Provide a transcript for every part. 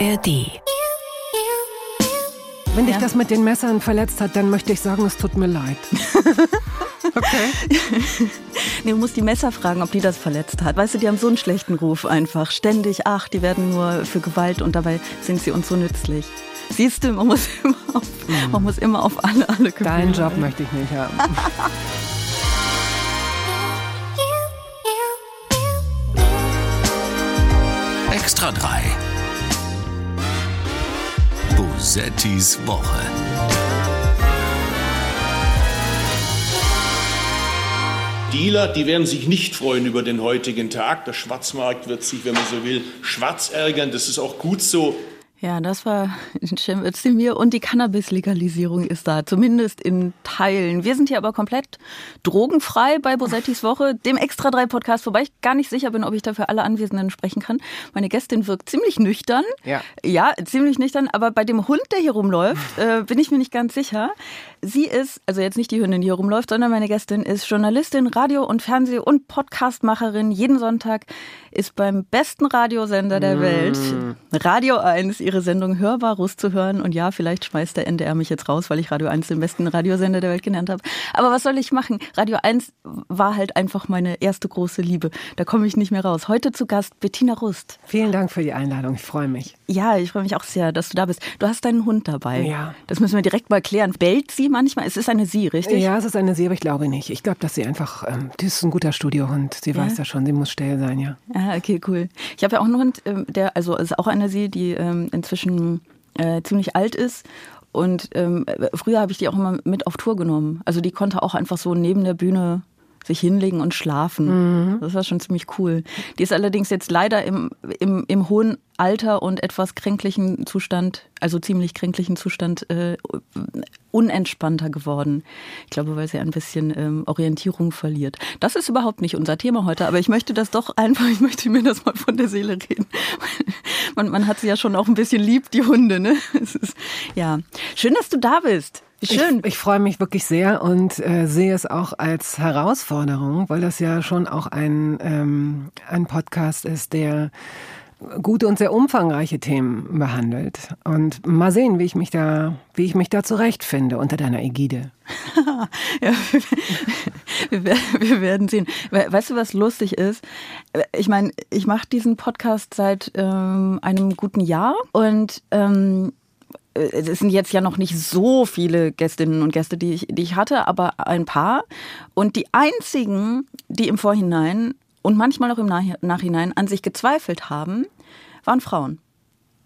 ARD. Wenn dich das mit den Messern verletzt hat, dann möchte ich sagen, es tut mir leid. Okay. nee, du musst die Messer fragen, ob die das verletzt hat. Weißt du, die haben so einen schlechten Ruf einfach. Ständig, ach, die werden nur für Gewalt und dabei sind sie uns so nützlich. Siehst du, man muss immer auf, mhm. man muss immer auf alle, alle Gefühle. Deinen Job möchte ich nicht haben. Extra 3. Bosettis Woche. Dealer, die werden sich nicht freuen über den heutigen Tag. Der Schwarzmarkt wird sich, wenn man so will, schwarz ärgern. Das ist auch gut so. Ja, das war Cem Özdemir und die Cannabis-Legalisierung ist da, zumindest in Teilen. Wir sind hier aber komplett drogenfrei bei Bosettis Woche, dem Extra 3 Podcast, wobei ich gar nicht sicher bin, ob ich da für alle Anwesenden sprechen kann. Meine Gästin wirkt ziemlich nüchtern. Ja. Ja, ziemlich nüchtern, aber bei dem Hund, der hier rumläuft, äh, bin ich mir nicht ganz sicher. Sie ist, also jetzt nicht die Hündin, die hier rumläuft, sondern meine Gästin ist Journalistin, Radio- und Fernseh- und Podcastmacherin. Jeden Sonntag ist beim besten Radiosender der mm. Welt, Radio 1, ihre Sendung Hörbar Russ zu hören. Und ja, vielleicht schmeißt der NDR mich jetzt raus, weil ich Radio 1 den besten Radiosender der Welt genannt habe. Aber was soll ich machen? Radio 1 war halt einfach meine erste große Liebe. Da komme ich nicht mehr raus. Heute zu Gast Bettina Rust. Vielen Dank für die Einladung. Ich freue mich. Ja, ich freue mich auch sehr, dass du da bist. Du hast deinen Hund dabei. Ja. Das müssen wir direkt mal klären. Bellt sie manchmal? Es ist eine Sie, richtig? Ja, es ist eine Sie, aber ich glaube nicht. Ich glaube, dass sie einfach, ähm, die ist ein guter Studiohund. Sie ja. weiß ja schon, sie muss still sein, ja. Ah, okay, cool. Ich habe ja auch einen Hund, ähm, der, also ist auch eine Sie, die ähm, inzwischen äh, ziemlich alt ist und ähm, früher habe ich die auch immer mit auf Tour genommen. Also die konnte auch einfach so neben der Bühne sich hinlegen und schlafen. Mhm. Das war schon ziemlich cool. Die ist allerdings jetzt leider im, im, im hohen Alter und etwas kränklichen Zustand, also ziemlich kränklichen Zustand, äh, unentspannter geworden. Ich glaube, weil sie ein bisschen ähm, Orientierung verliert. Das ist überhaupt nicht unser Thema heute, aber ich möchte das doch einfach, ich möchte mir das mal von der Seele reden. man, man hat sie ja schon auch ein bisschen lieb, die Hunde, ne? Es ist, ja. Schön, dass du da bist. Schön. Ich, ich freue mich wirklich sehr und äh, sehe es auch als Herausforderung, weil das ja schon auch ein, ähm, ein Podcast ist, der gute und sehr umfangreiche Themen behandelt. Und mal sehen, wie ich mich da, wie ich mich da zurechtfinde unter deiner Ägide. ja, wir, wir, werden sehen. Weißt du, was lustig ist? Ich meine, ich mache diesen Podcast seit ähm, einem guten Jahr und ähm, es sind jetzt ja noch nicht so viele Gästinnen und Gäste, die ich, die ich hatte, aber ein paar. Und die einzigen, die im Vorhinein und manchmal auch im Nachhinein an sich gezweifelt haben, waren Frauen.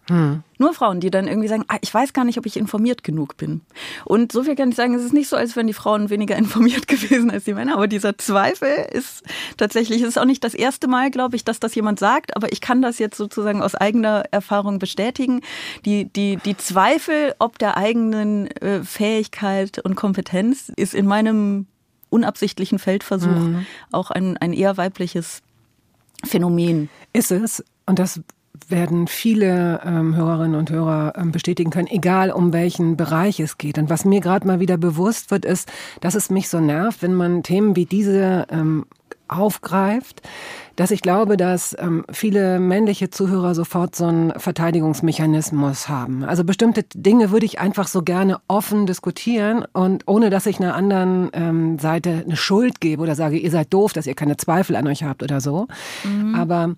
Hm. Nur Frauen, die dann irgendwie sagen, ah, ich weiß gar nicht, ob ich informiert genug bin. Und so viel kann ich sagen, es ist nicht so, als wären die Frauen weniger informiert gewesen als die Männer, aber dieser Zweifel ist tatsächlich, es ist auch nicht das erste Mal, glaube ich, dass das jemand sagt, aber ich kann das jetzt sozusagen aus eigener Erfahrung bestätigen. Die, die, die Zweifel ob der eigenen äh, Fähigkeit und Kompetenz ist in meinem unabsichtlichen Feldversuch mhm. auch ein, ein eher weibliches Phänomen. Ist es. Und das werden viele ähm, Hörerinnen und Hörer ähm, bestätigen können, egal um welchen Bereich es geht. Und was mir gerade mal wieder bewusst wird, ist, dass es mich so nervt, wenn man Themen wie diese ähm, aufgreift, dass ich glaube, dass ähm, viele männliche Zuhörer sofort so einen Verteidigungsmechanismus haben. Also bestimmte Dinge würde ich einfach so gerne offen diskutieren und ohne dass ich einer anderen ähm, Seite eine Schuld gebe oder sage, ihr seid doof, dass ihr keine Zweifel an euch habt oder so. Mhm. Aber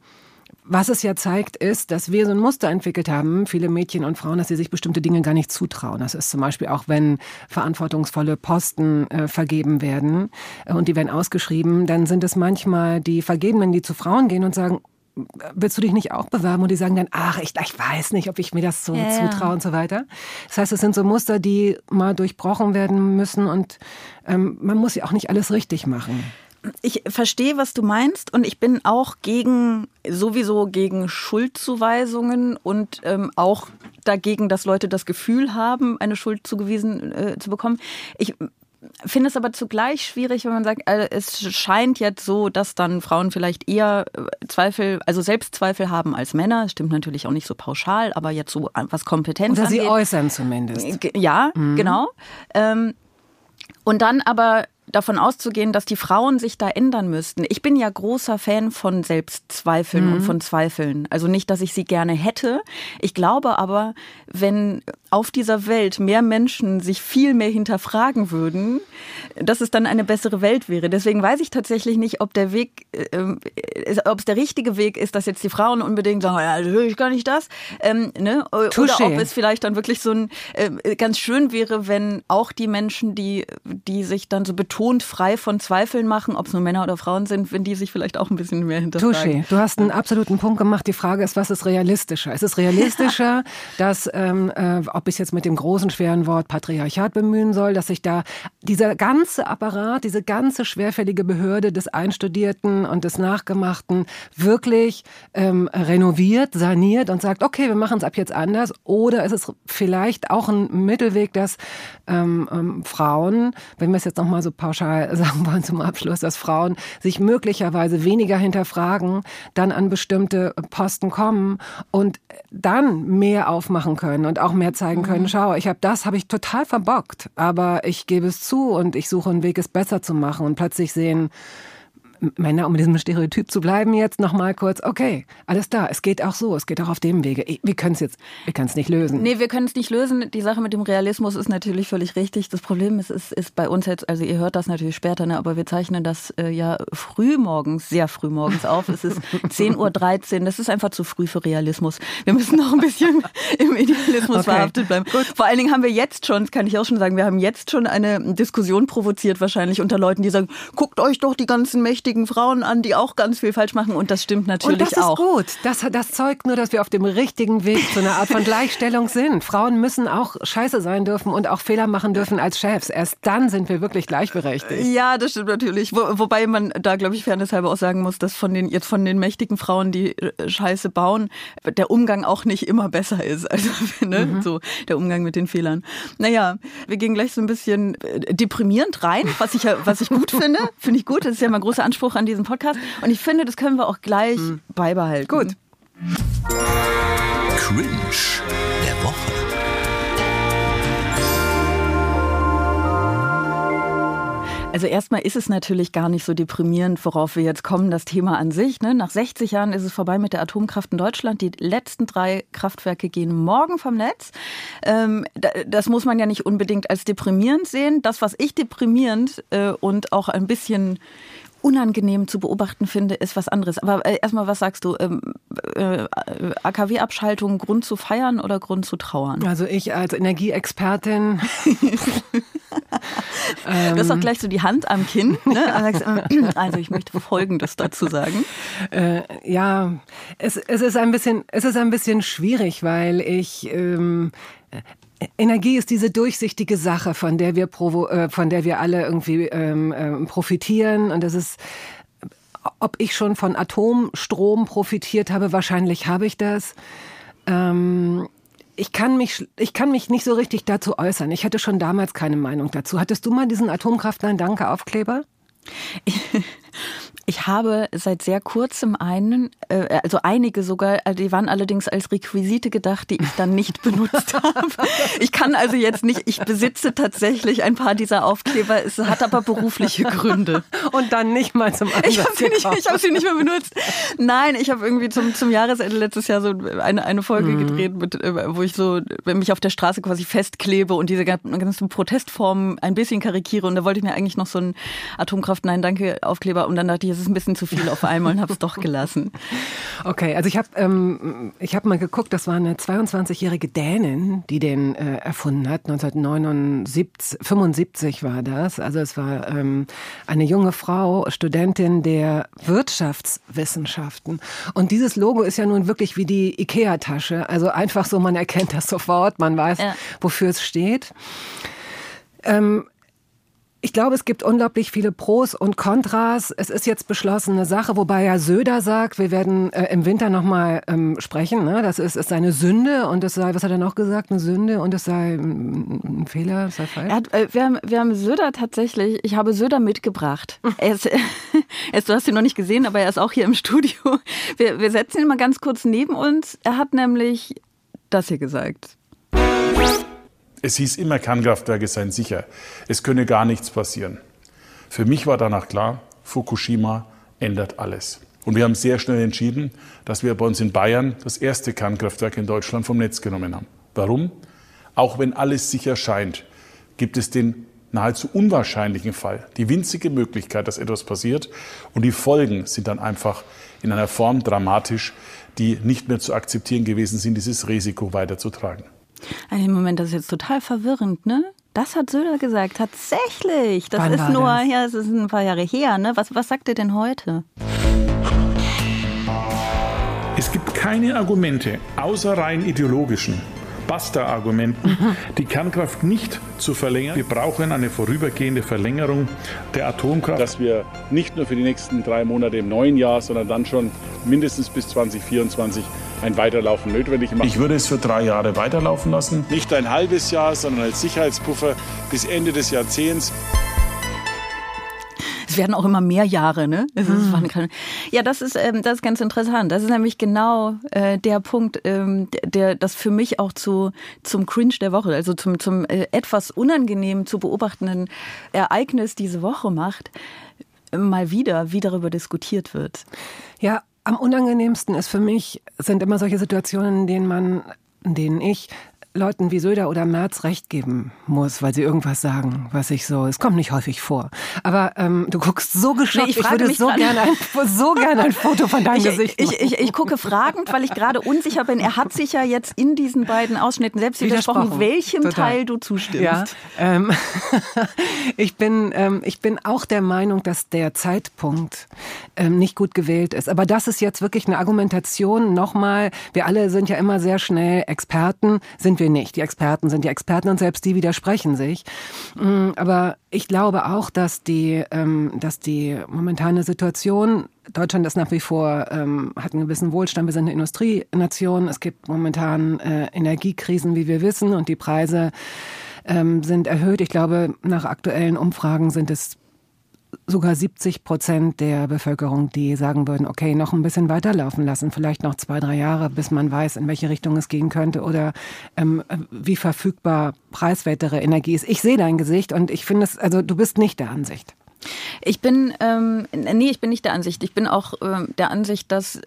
was es ja zeigt, ist, dass wir so ein Muster entwickelt haben, viele Mädchen und Frauen, dass sie sich bestimmte Dinge gar nicht zutrauen. Das ist zum Beispiel auch, wenn verantwortungsvolle Posten äh, vergeben werden äh, und die werden ausgeschrieben, dann sind es manchmal die Vergebenen, die zu Frauen gehen und sagen, willst du dich nicht auch bewerben? Und die sagen dann, ach, ich, ich weiß nicht, ob ich mir das so ja, zutraue und so weiter. Das heißt, es sind so Muster, die mal durchbrochen werden müssen und ähm, man muss ja auch nicht alles richtig machen ich verstehe, was du meinst und ich bin auch gegen, sowieso gegen Schuldzuweisungen und ähm, auch dagegen, dass Leute das Gefühl haben, eine Schuld zugewiesen äh, zu bekommen. Ich finde es aber zugleich schwierig, wenn man sagt, also es scheint jetzt so, dass dann Frauen vielleicht eher äh, Zweifel, also Selbstzweifel haben als Männer. Das stimmt natürlich auch nicht so pauschal, aber jetzt so was Kompetenz Oder angeht. sie äußern zumindest. Ja, mhm. genau. Ähm, und dann aber davon auszugehen, dass die Frauen sich da ändern müssten. Ich bin ja großer Fan von Selbstzweifeln mhm. und von Zweifeln. Also nicht, dass ich sie gerne hätte. Ich glaube aber, wenn auf dieser Welt mehr Menschen sich viel mehr hinterfragen würden, dass es dann eine bessere Welt wäre. Deswegen weiß ich tatsächlich nicht, ob der Weg, äh, ob es der richtige Weg ist, dass jetzt die Frauen unbedingt sagen, ja, höre ich gar nicht das. Ähm, ne? Oder ob es vielleicht dann wirklich so ein äh, ganz schön wäre, wenn auch die Menschen, die, die sich dann so betont frei von Zweifeln machen, ob es nur Männer oder Frauen sind, wenn die sich vielleicht auch ein bisschen mehr hinterfragen. Touché. Du hast einen absoluten Punkt gemacht. Die Frage ist, was ist realistischer? Es ist realistischer, dass ähm, äh, ob ich jetzt mit dem großen, schweren Wort Patriarchat bemühen soll, dass sich da dieser ganze Apparat, diese ganze schwerfällige Behörde des Einstudierten und des Nachgemachten wirklich ähm, renoviert, saniert und sagt, okay, wir machen es ab jetzt anders. Oder ist es vielleicht auch ein Mittelweg, dass ähm, ähm, Frauen, wenn wir es jetzt nochmal so pauschal sagen wollen zum Abschluss, dass Frauen sich möglicherweise weniger hinterfragen, dann an bestimmte Posten kommen und dann mehr aufmachen können und auch mehr zeigen können, schau, ich habe das, habe ich total verbockt, aber ich gebe es zu und ich suche einen Weg, es besser zu machen und plötzlich sehen, Männer, um diesem Stereotyp zu bleiben, jetzt nochmal kurz, okay, alles da, es geht auch so, es geht auch auf dem Wege. Wir können es jetzt, wir können es nicht lösen. Nee, wir können es nicht lösen. Die Sache mit dem Realismus ist natürlich völlig richtig. Das Problem ist, ist, ist bei uns jetzt, also ihr hört das natürlich später, ne, aber wir zeichnen das äh, ja früh morgens, sehr früh morgens auf. Es ist 10.13 Uhr, das ist einfach zu früh für Realismus. Wir müssen noch ein bisschen im Idealismus okay. verhaftet bleiben. Gut. Vor allen Dingen haben wir jetzt schon, das kann ich auch schon sagen, wir haben jetzt schon eine Diskussion provoziert wahrscheinlich unter Leuten, die sagen, guckt euch doch die ganzen mächtigen vernünftigen Frauen an, die auch ganz viel falsch machen. Und das stimmt natürlich auch. Und das auch. ist gut. Das, das zeugt nur, dass wir auf dem richtigen Weg zu einer Art von Gleichstellung sind. Frauen müssen auch scheiße sein dürfen und auch Fehler machen dürfen als Chefs. Erst dann sind wir wirklich gleichberechtigt. Ja, das stimmt natürlich. Wo, wobei man da, glaube ich, fairnesshalber auch sagen muss, dass von den, jetzt von den mächtigen Frauen, die äh, Scheiße bauen, der Umgang auch nicht immer besser ist. Also, ne, mhm. so, der Umgang mit den Fehlern. Naja, wir gehen gleich so ein bisschen äh, deprimierend rein, was ich ja, was ich gut finde. Finde ich gut. Das ist ja mal ein großer Anspruch Anspruch an diesem Podcast. Und ich finde, das können wir auch gleich hm. beibehalten. Gut. Cringe der Woche. Also erstmal ist es natürlich gar nicht so deprimierend, worauf wir jetzt kommen, das Thema an sich. Ne? Nach 60 Jahren ist es vorbei mit der Atomkraft in Deutschland. Die letzten drei Kraftwerke gehen morgen vom Netz. Ähm, das muss man ja nicht unbedingt als deprimierend sehen. Das, was ich deprimierend äh, und auch ein bisschen unangenehm zu beobachten finde, ist was anderes. Aber äh, erstmal, was sagst du? Ähm, äh, AKW-Abschaltung Grund zu feiern oder Grund zu trauern? Also ich als Energieexpertin. du hast auch gleich so die Hand am Kinn. Ne? Also ich möchte Folgendes dazu sagen. Äh, ja, es, es, ist ein bisschen, es ist ein bisschen schwierig, weil ich ähm, Energie ist diese durchsichtige Sache, von der wir, provo äh, von der wir alle irgendwie ähm, ähm, profitieren. Und das ist, ob ich schon von Atomstrom profitiert habe, wahrscheinlich habe ich das. Ähm, ich kann mich, ich kann mich nicht so richtig dazu äußern. Ich hatte schon damals keine Meinung dazu. Hattest du mal diesen Atomkraft Nein Danke Aufkleber? Ich habe seit sehr kurzem einen, äh, also einige sogar, äh, die waren allerdings als Requisite gedacht, die ich dann nicht benutzt habe. Ich kann also jetzt nicht, ich besitze tatsächlich ein paar dieser Aufkleber, es hat aber berufliche Gründe. Und dann nicht mal zum Einsatz Ich habe sie, nicht, ich hab sie nicht mehr benutzt. Nein, ich habe irgendwie zum, zum Jahresende letztes Jahr so eine, eine Folge mhm. gedreht, mit, äh, wo ich so mich auf der Straße quasi festklebe und diese ganzen Protestformen ein bisschen karikiere. Und da wollte ich mir eigentlich noch so einen Atomkraft Nein Danke Aufkleber und dann dachte ich, ist ein bisschen zu viel auf einmal und habe es doch gelassen. Okay, also ich habe ähm, ich hab mal geguckt, das war eine 22-jährige Dänin, die den äh, erfunden hat. 1979, 75 war das. Also es war ähm, eine junge Frau, Studentin der Wirtschaftswissenschaften. Und dieses Logo ist ja nun wirklich wie die Ikea-Tasche. Also einfach so, man erkennt das sofort, man weiß, ja. wofür es steht. Ähm, ich glaube, es gibt unglaublich viele Pros und Kontras. Es ist jetzt beschlossene Sache, wobei ja Söder sagt, wir werden äh, im Winter nochmal ähm, sprechen. Ne? Das ist, ist eine Sünde und es sei, was hat er noch gesagt, eine Sünde und es sei ein, ein Fehler, es sei falsch. Hat, äh, wir, haben, wir haben Söder tatsächlich, ich habe Söder mitgebracht. er ist, er ist, du hast ihn noch nicht gesehen, aber er ist auch hier im Studio. Wir, wir setzen ihn mal ganz kurz neben uns. Er hat nämlich das hier gesagt. Es hieß immer, Kernkraftwerke seien sicher. Es könne gar nichts passieren. Für mich war danach klar, Fukushima ändert alles. Und wir haben sehr schnell entschieden, dass wir bei uns in Bayern das erste Kernkraftwerk in Deutschland vom Netz genommen haben. Warum? Auch wenn alles sicher scheint, gibt es den nahezu unwahrscheinlichen Fall, die winzige Möglichkeit, dass etwas passiert. Und die Folgen sind dann einfach in einer Form dramatisch, die nicht mehr zu akzeptieren gewesen sind, dieses Risiko weiterzutragen. Ein Moment, das ist jetzt total verwirrend, ne? Das hat Söder gesagt, tatsächlich. Das Wann ist nur, das? ja, es ist ein paar Jahre her, ne? Was, was sagt er denn heute? Es gibt keine Argumente, außer rein ideologischen, Basta-Argumenten, die Kernkraft nicht zu verlängern. Wir brauchen eine vorübergehende Verlängerung der Atomkraft. Dass wir nicht nur für die nächsten drei Monate im neuen Jahr, sondern dann schon mindestens bis 2024 ein Weiterlaufen notwendig machen. Ich würde es für drei Jahre weiterlaufen lassen. Nicht ein halbes Jahr, sondern als Sicherheitspuffer bis Ende des Jahrzehnts. Es werden auch immer mehr Jahre, ne? Mhm. Ja, das ist, ähm, das ist ganz interessant. Das ist nämlich genau äh, der Punkt, ähm, der das für mich auch zu, zum Cringe der Woche, also zum, zum äh, etwas unangenehm zu beobachtenden Ereignis diese Woche macht mal wieder, wie darüber diskutiert wird. Ja, am unangenehmsten ist für mich, sind immer solche Situationen, in denen man, in denen ich Leuten wie Söder oder Merz recht geben muss, weil sie irgendwas sagen, was ich so, es kommt nicht häufig vor. Aber ähm, du guckst so geschockt, nee, ich, ich, würde so gerne, ein, so gerne ein Foto von deinem ich, Gesicht machen. Ich, ich, ich gucke fragend, weil ich gerade unsicher bin. Er hat sich ja jetzt in diesen beiden Ausschnitten selbst widersprochen, welchem Total. Teil du zustimmst. Ja, ähm, ich, bin, ähm, ich bin auch der Meinung, dass der Zeitpunkt ähm, nicht gut gewählt ist. Aber das ist jetzt wirklich eine Argumentation. Nochmal, wir alle sind ja immer sehr schnell Experten, sind wir nicht. Die Experten sind die Experten und selbst die widersprechen sich. Mm, aber ich glaube auch, dass die, ähm, dass die momentane Situation Deutschland ist nach wie vor, ähm, hat einen gewissen Wohlstand. Wir sind eine Industrienation. Es gibt momentan äh, Energiekrisen, wie wir wissen, und die Preise ähm, sind erhöht. Ich glaube, nach aktuellen Umfragen sind es sogar 70 Prozent der Bevölkerung, die sagen würden, okay, noch ein bisschen weiterlaufen lassen, vielleicht noch zwei, drei Jahre, bis man weiß, in welche Richtung es gehen könnte oder ähm, wie verfügbar preiswertere Energie ist. Ich sehe dein Gesicht und ich finde es, also du bist nicht der Ansicht. Ich bin, ähm, nee, ich bin nicht der Ansicht. Ich bin auch ähm, der Ansicht, dass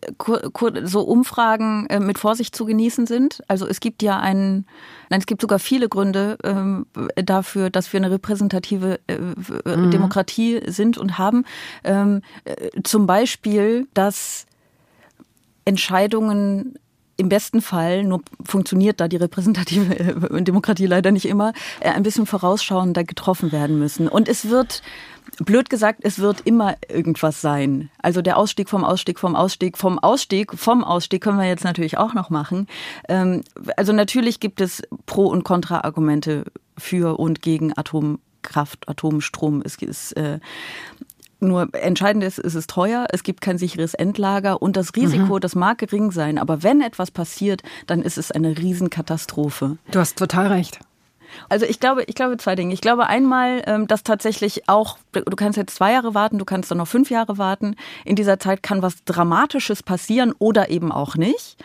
so Umfragen äh, mit Vorsicht zu genießen sind. Also es gibt ja einen, nein, es gibt sogar viele Gründe ähm, dafür, dass wir eine repräsentative äh, mhm. Demokratie sind und haben. Ähm, äh, zum Beispiel, dass Entscheidungen im besten Fall, nur funktioniert da die repräsentative äh, Demokratie leider nicht immer, äh, ein bisschen vorausschauender getroffen werden müssen. Und es wird blöd gesagt, es wird immer irgendwas sein. Also der Ausstieg vom Ausstieg vom Ausstieg vom Ausstieg vom Ausstieg können wir jetzt natürlich auch noch machen. Ähm, also natürlich gibt es Pro- und Kontra-Argumente für und gegen Atomkraft, Atomstrom. Es ist äh, nur entscheidend ist, es ist teuer, es gibt kein sicheres Endlager und das Risiko, mhm. das mag gering sein, aber wenn etwas passiert, dann ist es eine Riesenkatastrophe. Du hast total recht. Also ich glaube, ich glaube zwei Dinge. Ich glaube einmal, ähm, dass tatsächlich auch, du kannst jetzt zwei Jahre warten, du kannst dann noch fünf Jahre warten. In dieser Zeit kann was Dramatisches passieren oder eben auch nicht.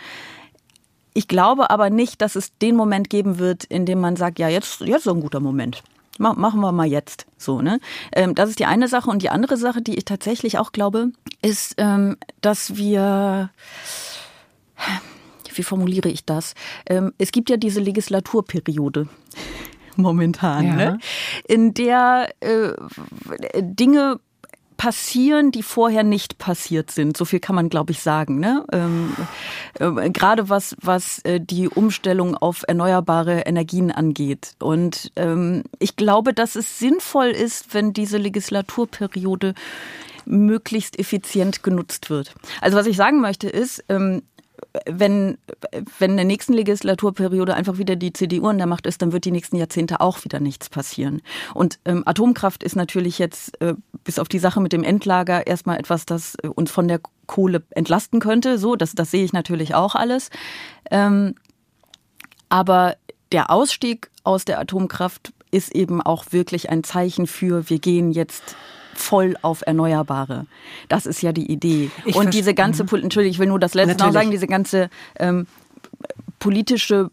Ich glaube aber nicht, dass es den Moment geben wird, in dem man sagt, ja, jetzt, jetzt ist ein guter Moment. Machen wir mal jetzt. So, ne? Ähm, das ist die eine Sache. Und die andere Sache, die ich tatsächlich auch glaube, ist, ähm, dass wir wie formuliere ich das? Ähm, es gibt ja diese Legislaturperiode momentan, ja. ne? in der äh, Dinge passieren, die vorher nicht passiert sind. So viel kann man, glaube ich, sagen. Ne? Ähm, äh, gerade was, was äh, die Umstellung auf erneuerbare Energien angeht. Und ähm, ich glaube, dass es sinnvoll ist, wenn diese Legislaturperiode möglichst effizient genutzt wird. Also was ich sagen möchte ist, ähm, wenn, wenn in der nächsten Legislaturperiode einfach wieder die CDU an der Macht ist, dann wird die nächsten Jahrzehnte auch wieder nichts passieren. Und ähm, Atomkraft ist natürlich jetzt äh, bis auf die Sache mit dem Endlager erstmal etwas, das äh, uns von der Kohle entlasten könnte. So, das, das sehe ich natürlich auch alles. Ähm, aber der Ausstieg aus der Atomkraft ist eben auch wirklich ein Zeichen für, wir gehen jetzt voll auf Erneuerbare. Das ist ja die Idee. Ich und diese ganze, mhm. Entschuldigung, ich will nur das letzte noch sagen, diese ganze ähm, politische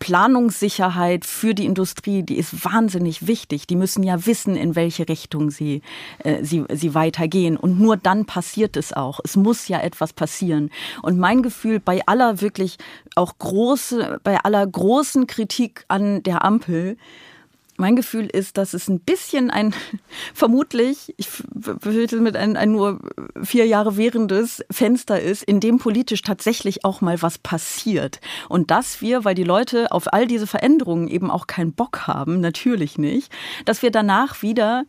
Planungssicherheit für die Industrie, die ist wahnsinnig wichtig. Die müssen ja wissen, in welche Richtung sie, äh, sie, sie weitergehen. Und nur dann passiert es auch. Es muss ja etwas passieren. Und mein Gefühl bei aller wirklich auch große, bei aller großen Kritik an der Ampel, mein Gefühl ist, dass es ein bisschen ein, vermutlich, ich befürchte mit ein, ein nur vier Jahre währendes Fenster ist, in dem politisch tatsächlich auch mal was passiert. Und dass wir, weil die Leute auf all diese Veränderungen eben auch keinen Bock haben, natürlich nicht, dass wir danach wieder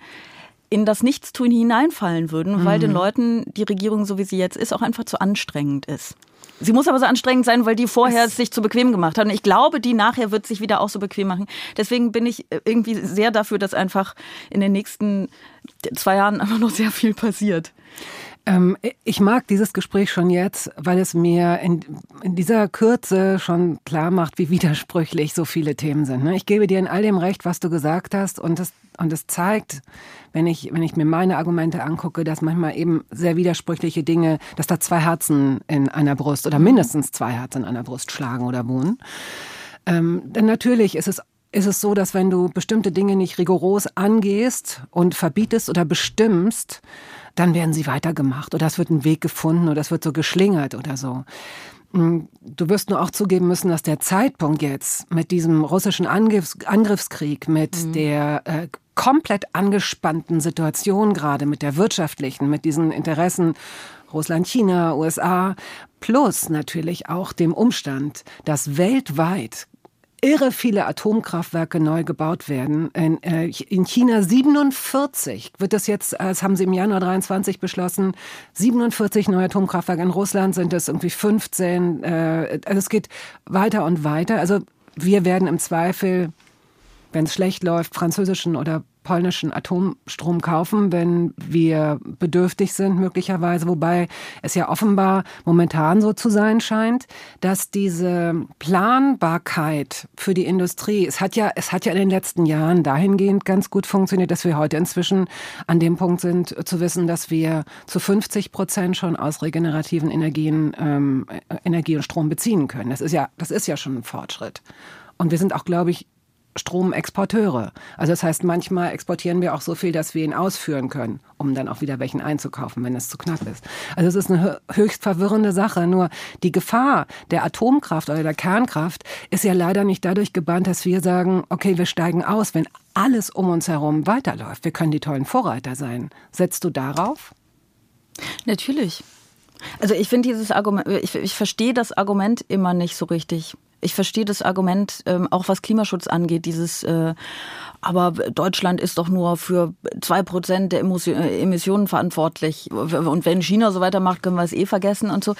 in das Nichtstun hineinfallen würden, weil mhm. den Leuten die Regierung, so wie sie jetzt ist, auch einfach zu anstrengend ist. Sie muss aber so anstrengend sein, weil die vorher es sich zu bequem gemacht haben. Ich glaube, die nachher wird sich wieder auch so bequem machen. Deswegen bin ich äh, irgendwie sehr dafür, dass einfach in den nächsten zwei Jahren einfach noch sehr viel passiert. Ähm, ich mag dieses Gespräch schon jetzt, weil es mir in, in, dieser Kürze schon klar macht, wie widersprüchlich so viele Themen sind. Ne? Ich gebe dir in all dem recht, was du gesagt hast, und es, und es zeigt, wenn ich, wenn ich mir meine Argumente angucke, dass manchmal eben sehr widersprüchliche Dinge, dass da zwei Herzen in einer Brust oder mindestens zwei Herzen in einer Brust schlagen oder wohnen. Ähm, denn natürlich ist es ist es so, dass wenn du bestimmte Dinge nicht rigoros angehst und verbietest oder bestimmst, dann werden sie weitergemacht oder es wird ein Weg gefunden oder es wird so geschlingert oder so. Mm, du wirst nur auch zugeben müssen, dass der Zeitpunkt jetzt mit diesem russischen Angriffs Angriffskrieg, mit mhm. der äh, komplett angespannten Situation gerade, mit der wirtschaftlichen, mit diesen Interessen Russland, China, USA, plus natürlich auch dem Umstand, dass weltweit irre viele Atomkraftwerke neu gebaut werden. In, äh, in China 47 wird das jetzt, das haben sie im Januar 23 beschlossen, 47 neue Atomkraftwerke. In Russland sind es irgendwie 15. Äh, also es geht weiter und weiter. Also wir werden im Zweifel, wenn es schlecht läuft, französischen oder polnischen Atomstrom kaufen, wenn wir bedürftig sind möglicherweise, wobei es ja offenbar momentan so zu sein scheint, dass diese Planbarkeit für die Industrie, es hat ja, es hat ja in den letzten Jahren dahingehend ganz gut funktioniert, dass wir heute inzwischen an dem Punkt sind, zu wissen, dass wir zu 50 Prozent schon aus regenerativen Energien ähm, Energie und Strom beziehen können. Das ist ja, das ist ja schon ein Fortschritt. Und wir sind auch, glaube ich, Stromexporteure. Also das heißt, manchmal exportieren wir auch so viel, dass wir ihn ausführen können, um dann auch wieder welchen einzukaufen, wenn es zu knapp ist. Also es ist eine höchst verwirrende Sache. Nur die Gefahr der Atomkraft oder der Kernkraft ist ja leider nicht dadurch gebannt, dass wir sagen, okay, wir steigen aus, wenn alles um uns herum weiterläuft. Wir können die tollen Vorreiter sein. Setzt du darauf? Natürlich. Also ich finde dieses Argument, ich, ich verstehe das Argument immer nicht so richtig. Ich verstehe das Argument, ähm, auch was Klimaschutz angeht, dieses, äh, aber Deutschland ist doch nur für zwei Prozent der äh, Emissionen verantwortlich. Und wenn China so weitermacht, können wir es eh vergessen und so.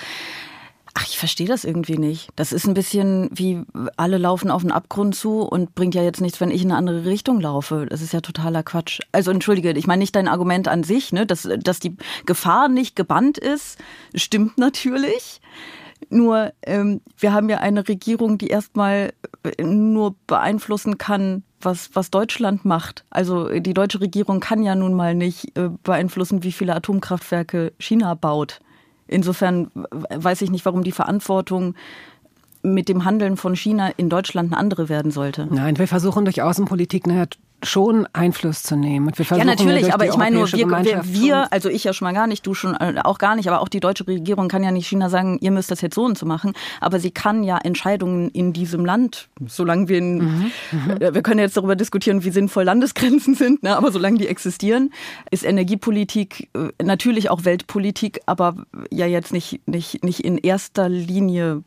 Ach, ich verstehe das irgendwie nicht. Das ist ein bisschen wie alle laufen auf den Abgrund zu und bringt ja jetzt nichts, wenn ich in eine andere Richtung laufe. Das ist ja totaler Quatsch. Also entschuldige, ich meine nicht dein Argument an sich, ne, dass, dass die Gefahr nicht gebannt ist, stimmt natürlich. Nur ähm, wir haben ja eine Regierung, die erstmal äh, nur beeinflussen kann, was, was Deutschland macht. Also die deutsche Regierung kann ja nun mal nicht äh, beeinflussen, wie viele Atomkraftwerke China baut. Insofern weiß ich nicht, warum die Verantwortung mit dem Handeln von China in Deutschland eine andere werden sollte. Nein, wir versuchen durch Außenpolitik eine schon Einfluss zu nehmen. Und wir versuchen ja, natürlich, ja aber ich meine nur, wir, wir, wir, also ich ja schon mal gar nicht, du schon äh, auch gar nicht, aber auch die deutsche Regierung kann ja nicht China sagen, ihr müsst das jetzt so und so machen, aber sie kann ja Entscheidungen in diesem Land, solange wir, in, mhm. Mhm. wir können jetzt darüber diskutieren, wie sinnvoll Landesgrenzen sind, ne, aber solange die existieren, ist Energiepolitik äh, natürlich auch Weltpolitik, aber ja jetzt nicht, nicht, nicht in erster Linie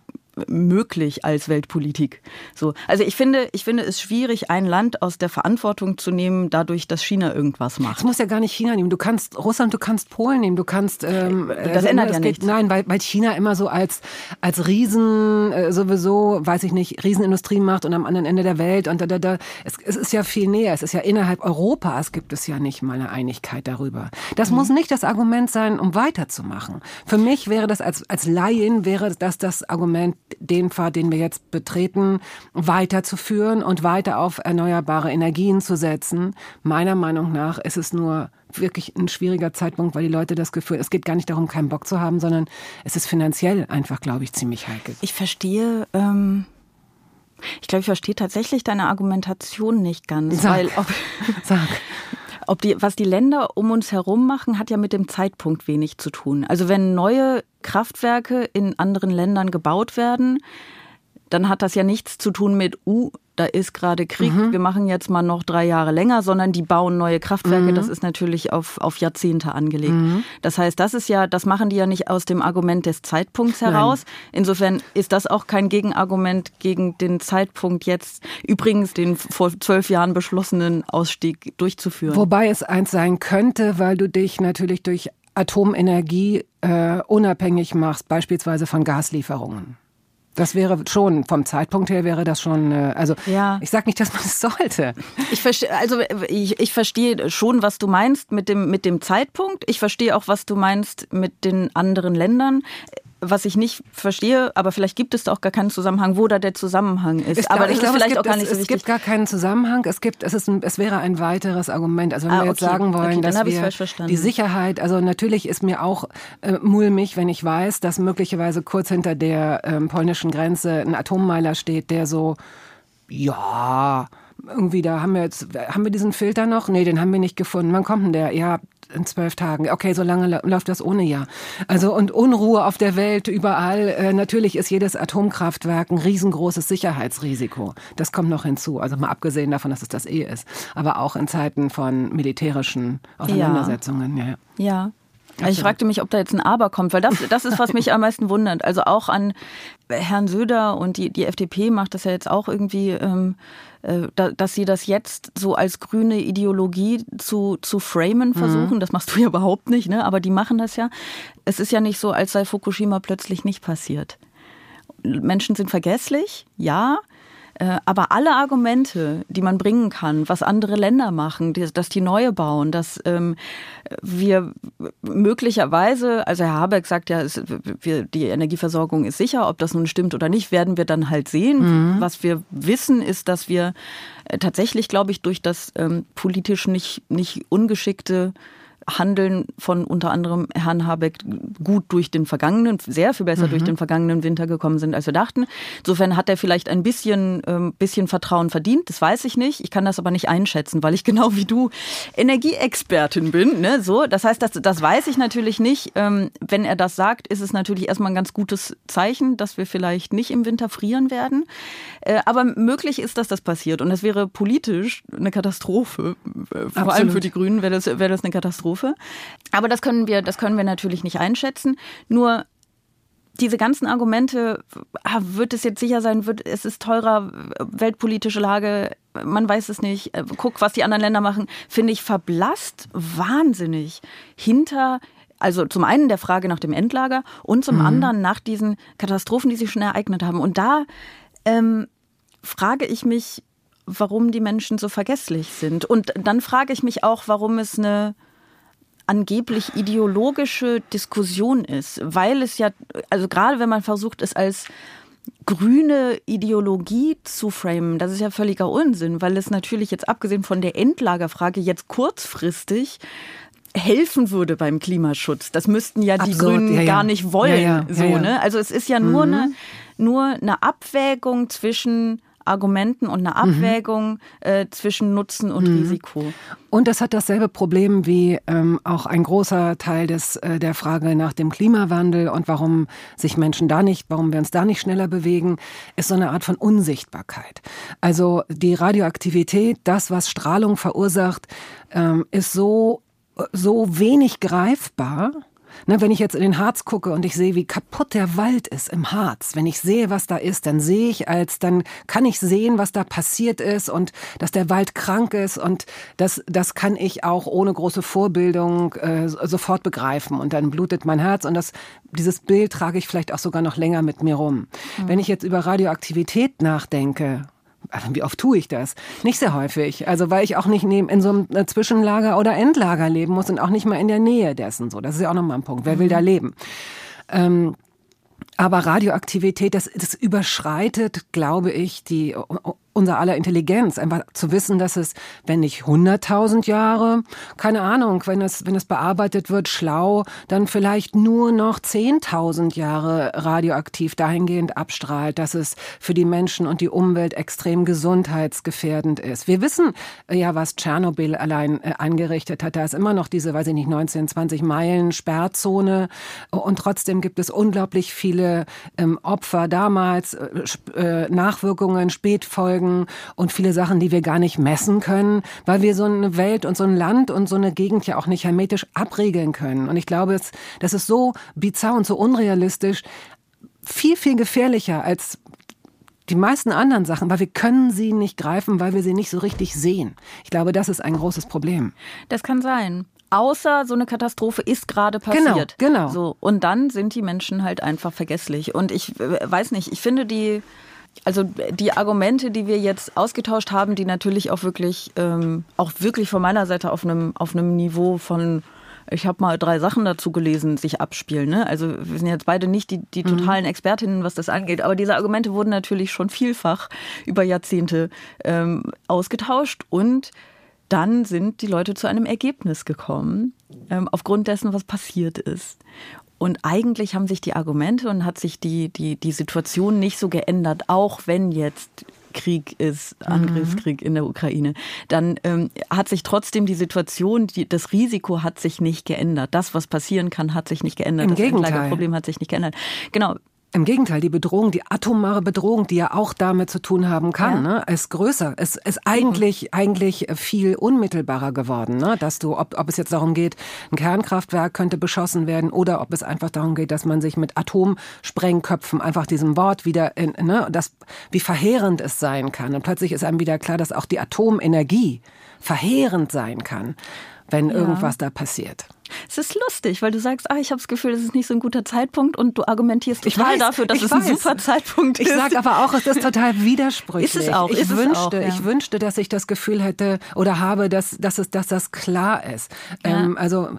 möglich als Weltpolitik. So, also ich finde, ich finde es schwierig, ein Land aus der Verantwortung zu nehmen, dadurch, dass China irgendwas macht. Du musst ja gar nicht China nehmen. Du kannst Russland, du kannst Polen nehmen, du kannst. Ähm, das äh, ändert ja nichts. Nein, weil, weil China immer so als als Riesen äh, sowieso, weiß ich nicht, Riesenindustrie macht und am anderen Ende der Welt und da da da. Es, es ist ja viel näher. Es ist ja innerhalb Europas gibt es ja nicht mal eine Einigkeit darüber. Das mhm. muss nicht das Argument sein, um weiterzumachen. Für mich wäre das als als Laien wäre das das Argument den Pfad, den wir jetzt betreten, weiterzuführen und weiter auf erneuerbare Energien zu setzen. Meiner Meinung nach ist es nur wirklich ein schwieriger Zeitpunkt, weil die Leute das Gefühl, es geht gar nicht darum, keinen Bock zu haben, sondern es ist finanziell einfach, glaube ich, ziemlich heikel. Ich verstehe. Ähm Ich glaube, ich verstehe tatsächlich deine Argumentation nicht ganz, Sag. weil ob, Sag. Ob die, was die Länder um uns herum machen, hat ja mit dem Zeitpunkt wenig zu tun. Also wenn neue Kraftwerke in anderen Ländern gebaut werden, dann hat das ja nichts zu tun mit, uh, da ist gerade Krieg, Mhm. wir machen jetzt mal noch drei Jahre länger, sondern die bauen neue Kraftwerke. Das ist natürlich auf, auf Jahrzehnte angelegt. Mhm. Das heißt, das ist ja, das machen die ja nicht aus dem Argument des Zeitpunkts heraus. Insofern ist das auch kein Gegenargument gegen den Zeitpunkt jetzt, übrigens den vor zwölf Jahren beschlossenen Ausstieg durchzuführen. Wobei es eins sein könnte, weil du dich natürlich durch Atomenergie äh, unabhängig machst, beispielsweise von Gaslieferungen. Das wäre schon, vom Zeitpunkt her wäre das schon, äh, also Ja. ich sag nicht, dass man es sollte. Ich verstehe, also ich, ich verstehe schon, was du meinst mit dem, mit dem Zeitpunkt. Ich verstehe auch, was du meinst mit den anderen Ländern. Was ich nicht verstehe, aber vielleicht gibt es da auch gar keinen Zusammenhang, wo da der Zusammenhang ist. Ich aber glaub- das ich glaube, vielleicht es gibt, auch gar nicht es, so Es wichtig. gibt gar keinen Zusammenhang. Es gibt, es ist, ein, es wäre ein weiteres Argument. Also wenn Ah, wir jetzt okay. sagen wollen, Okay, dann dass wir die Sicherheit, also natürlich ist mir auch äh, mulmig, wenn ich weiß, dass möglicherweise kurz hinter der ähm, polnischen Grenze ein Atommeiler steht, der so, ja, irgendwie da haben wir jetzt, haben wir diesen Filter noch? Nee, den haben wir nicht gefunden. Wann kommt denn der? Ja, in zwölf Tagen. Okay, so lange la- läuft das ohne ja. Also und Unruhe auf der Welt überall. Äh, natürlich ist jedes Atomkraftwerk ein riesengroßes Sicherheitsrisiko. Das kommt noch hinzu. Also mal abgesehen davon, dass es das eh ist. Aber auch in Zeiten von militärischen Auseinandersetzungen. Ja. Ja. Ja. Also ich fragte mich, ob da jetzt ein Aber kommt, weil das, das ist, was mich am meisten wundert. Also auch an Herrn Söder und die, die FDP macht das ja jetzt auch irgendwie, ähm, äh, da, dass sie das jetzt so als grüne Ideologie zu, zu framen versuchen. Das machst du ja überhaupt nicht, ne? aber die machen das ja. Es ist ja nicht so, als sei Fukushima plötzlich nicht passiert. Menschen sind vergesslich, ja. Äh, Aber alle Argumente, die man bringen kann, was andere Länder machen, dass die neue bauen, dass ähm, wir möglicherweise, also Herr Habeck sagt ja, die Energieversorgung ist sicher, ob das nun stimmt oder nicht, werden wir dann halt sehen. Was wir wissen, ist, dass wir äh, tatsächlich, glaube ich, durch das ähm, politisch nicht, nicht ungeschickte Handeln von unter anderem Herrn Habeck gut durch den vergangenen, sehr viel besser durch den vergangenen Winter gekommen sind, als wir dachten. Insofern hat er vielleicht ein bisschen, ähm, bisschen Vertrauen verdient, das weiß ich nicht. Ich kann das aber nicht einschätzen, weil ich genau wie du Energieexpertin bin. Ne? So, das heißt, das, das weiß ich natürlich nicht. Ähm, wenn er das sagt, ist es natürlich erstmal ein ganz gutes Zeichen, dass wir vielleicht nicht im Winter frieren werden. Äh, aber möglich ist, dass das passiert. Und das wäre politisch eine Katastrophe. Äh, Vor allem Absolut. für die Grünen wäre das, wäre das eine Katastrophe. Aber das können wir, das können wir natürlich nicht einschätzen. Nur diese ganzen Argumente, ah, wird es jetzt sicher sein, wird, es ist teurer, weltpolitische Lage, man weiß es nicht, äh, guck, was die anderen Länder machen, finde ich verblasst wahnsinnig hinter also zum einen der Frage nach dem Endlager und zum anderen nach diesen Katastrophen, die sich schon ereignet haben. Und da ähm, frage ich mich, warum die Menschen so vergesslich sind. Und dann frage ich mich auch, warum es eine angeblich ideologische Diskussion ist, weil es ja, also gerade wenn man versucht, es als grüne Ideologie zu framen, das ist ja völliger Unsinn, weil es natürlich jetzt abgesehen von der Endlagerfrage jetzt kurzfristig helfen würde beim Klimaschutz. Das müssten ja die Absurd, Grünen ja, ja. gar nicht wollen. Ja, so. Ne? Also es ist ja nur, eine, nur eine Abwägung zwischen Argumenten und eine Abwägung äh, zwischen Nutzen und Risiko. Und das hat dasselbe Problem wie ähm, auch ein großer Teil des, äh, der Frage nach dem Klimawandel und warum sich Menschen da nicht, warum wir uns da nicht schneller bewegen, ist so eine Art von Unsichtbarkeit. Also die Radioaktivität, das, was Strahlung verursacht, ähm, ist so, so wenig greifbar. Ne, wenn ich jetzt in den Harz gucke und ich sehe, wie kaputt der Wald ist im Harz, wenn ich sehe, was da ist, dann sehe ich als, dann kann ich sehen, was da passiert ist und dass der Wald krank ist und das, das kann ich auch ohne große Vorbildung äh, sofort begreifen und dann blutet mein Herz und das, dieses Bild trage ich vielleicht auch sogar noch länger mit mir rum. Wenn ich jetzt über Radioaktivität nachdenke, also wie oft tue ich das? Nicht sehr häufig. Also weil ich auch nicht neben in so einem äh, Zwischenlager oder Endlager leben muss und auch nicht mal in der Nähe dessen. So, das ist ja auch nochmal ein Punkt. Wer will da leben? Ähm, aber Radioaktivität, das, das überschreitet, glaube ich, die unser aller Intelligenz, einfach zu wissen, dass es, wenn nicht 100.000 Jahre, keine Ahnung, wenn es, wenn es bearbeitet wird, schlau, dann vielleicht nur noch 10.000 Jahre radioaktiv dahingehend abstrahlt, dass es für die Menschen und die Umwelt extrem gesundheitsgefährdend ist. Wir wissen äh, ja, was Tschernobyl allein äh, angerichtet hat. Da ist immer noch diese, weiß ich nicht, 19, 20 Meilen Sperrzone und trotzdem gibt es unglaublich viele ähm, Opfer damals, äh, äh Nachwirkungen, Spätfolgen, Folgen und viele Sachen, die wir gar nicht messen können, weil wir so eine Welt und so ein Land und so eine Gegend ja auch nicht hermetisch abregeln können. Und ich glaube, das ist so bizarr und so unrealistisch, viel, viel gefährlicher als die meisten anderen Sachen, weil wir können sie nicht greifen, weil wir sie nicht so richtig sehen. Ich glaube, das ist ein großes Problem. Das kann sein außer so eine Katastrophe ist gerade passiert. Genau, genau. So und dann sind die Menschen halt einfach vergesslich und ich äh, weiß nicht, ich finde die also die Argumente, die wir jetzt ausgetauscht haben, die natürlich auch wirklich, ähm, auch wirklich von meiner Seite auf einem, auf einem Niveau von ich habe mal drei Sachen dazu gelesen, sich abspielen. Ne? Also wir sind jetzt beide nicht die, die mhm. totalen Expertinnen, was das angeht, aber diese Argumente wurden natürlich schon vielfach über Jahrzehnte ähm, ausgetauscht und dann sind die Leute zu einem Ergebnis gekommen, ähm, aufgrund dessen, was passiert ist. Und eigentlich haben sich die Argumente und hat sich die, die, die Situation nicht so geändert, auch wenn jetzt Krieg ist. Angriffskrieg in der Ukraine, dann ähm, hat sich trotzdem die Situation, die, das Risiko hat sich nicht geändert. Das, was passieren kann, hat sich nicht geändert. Im das Gegenteil. Problem hat sich nicht geändert. Genau. Im Gegenteil, die Bedrohung, die atomare Bedrohung, die ja auch damit zu tun haben kann, ja. ne, ist größer. Es ist eigentlich, mhm. eigentlich viel unmittelbarer geworden, ne, dass du, ob, ob es jetzt darum geht, ein Kernkraftwerk könnte beschossen werden oder ob es einfach darum geht, dass man sich mit Atomsprengköpfen einfach diesem Wort wieder, in, ne, das, wie verheerend es sein kann. Und plötzlich ist einem wieder klar, dass auch die Atomenergie verheerend sein kann, wenn ja. irgendwas da passiert. Es ist lustig, weil du sagst, ah, ich habe das Gefühl, das ist nicht so ein guter Zeitpunkt und du argumentierst total weiß, dafür, dass es weiß. ein super Zeitpunkt ist. Ich sage aber auch, es ist total widersprüchlich. Ist es auch. Ich ist wünschte, auch, ja. ich wünschte, dass ich das Gefühl hätte oder habe, dass, dass, es, dass das klar ist. Ja. Ähm, also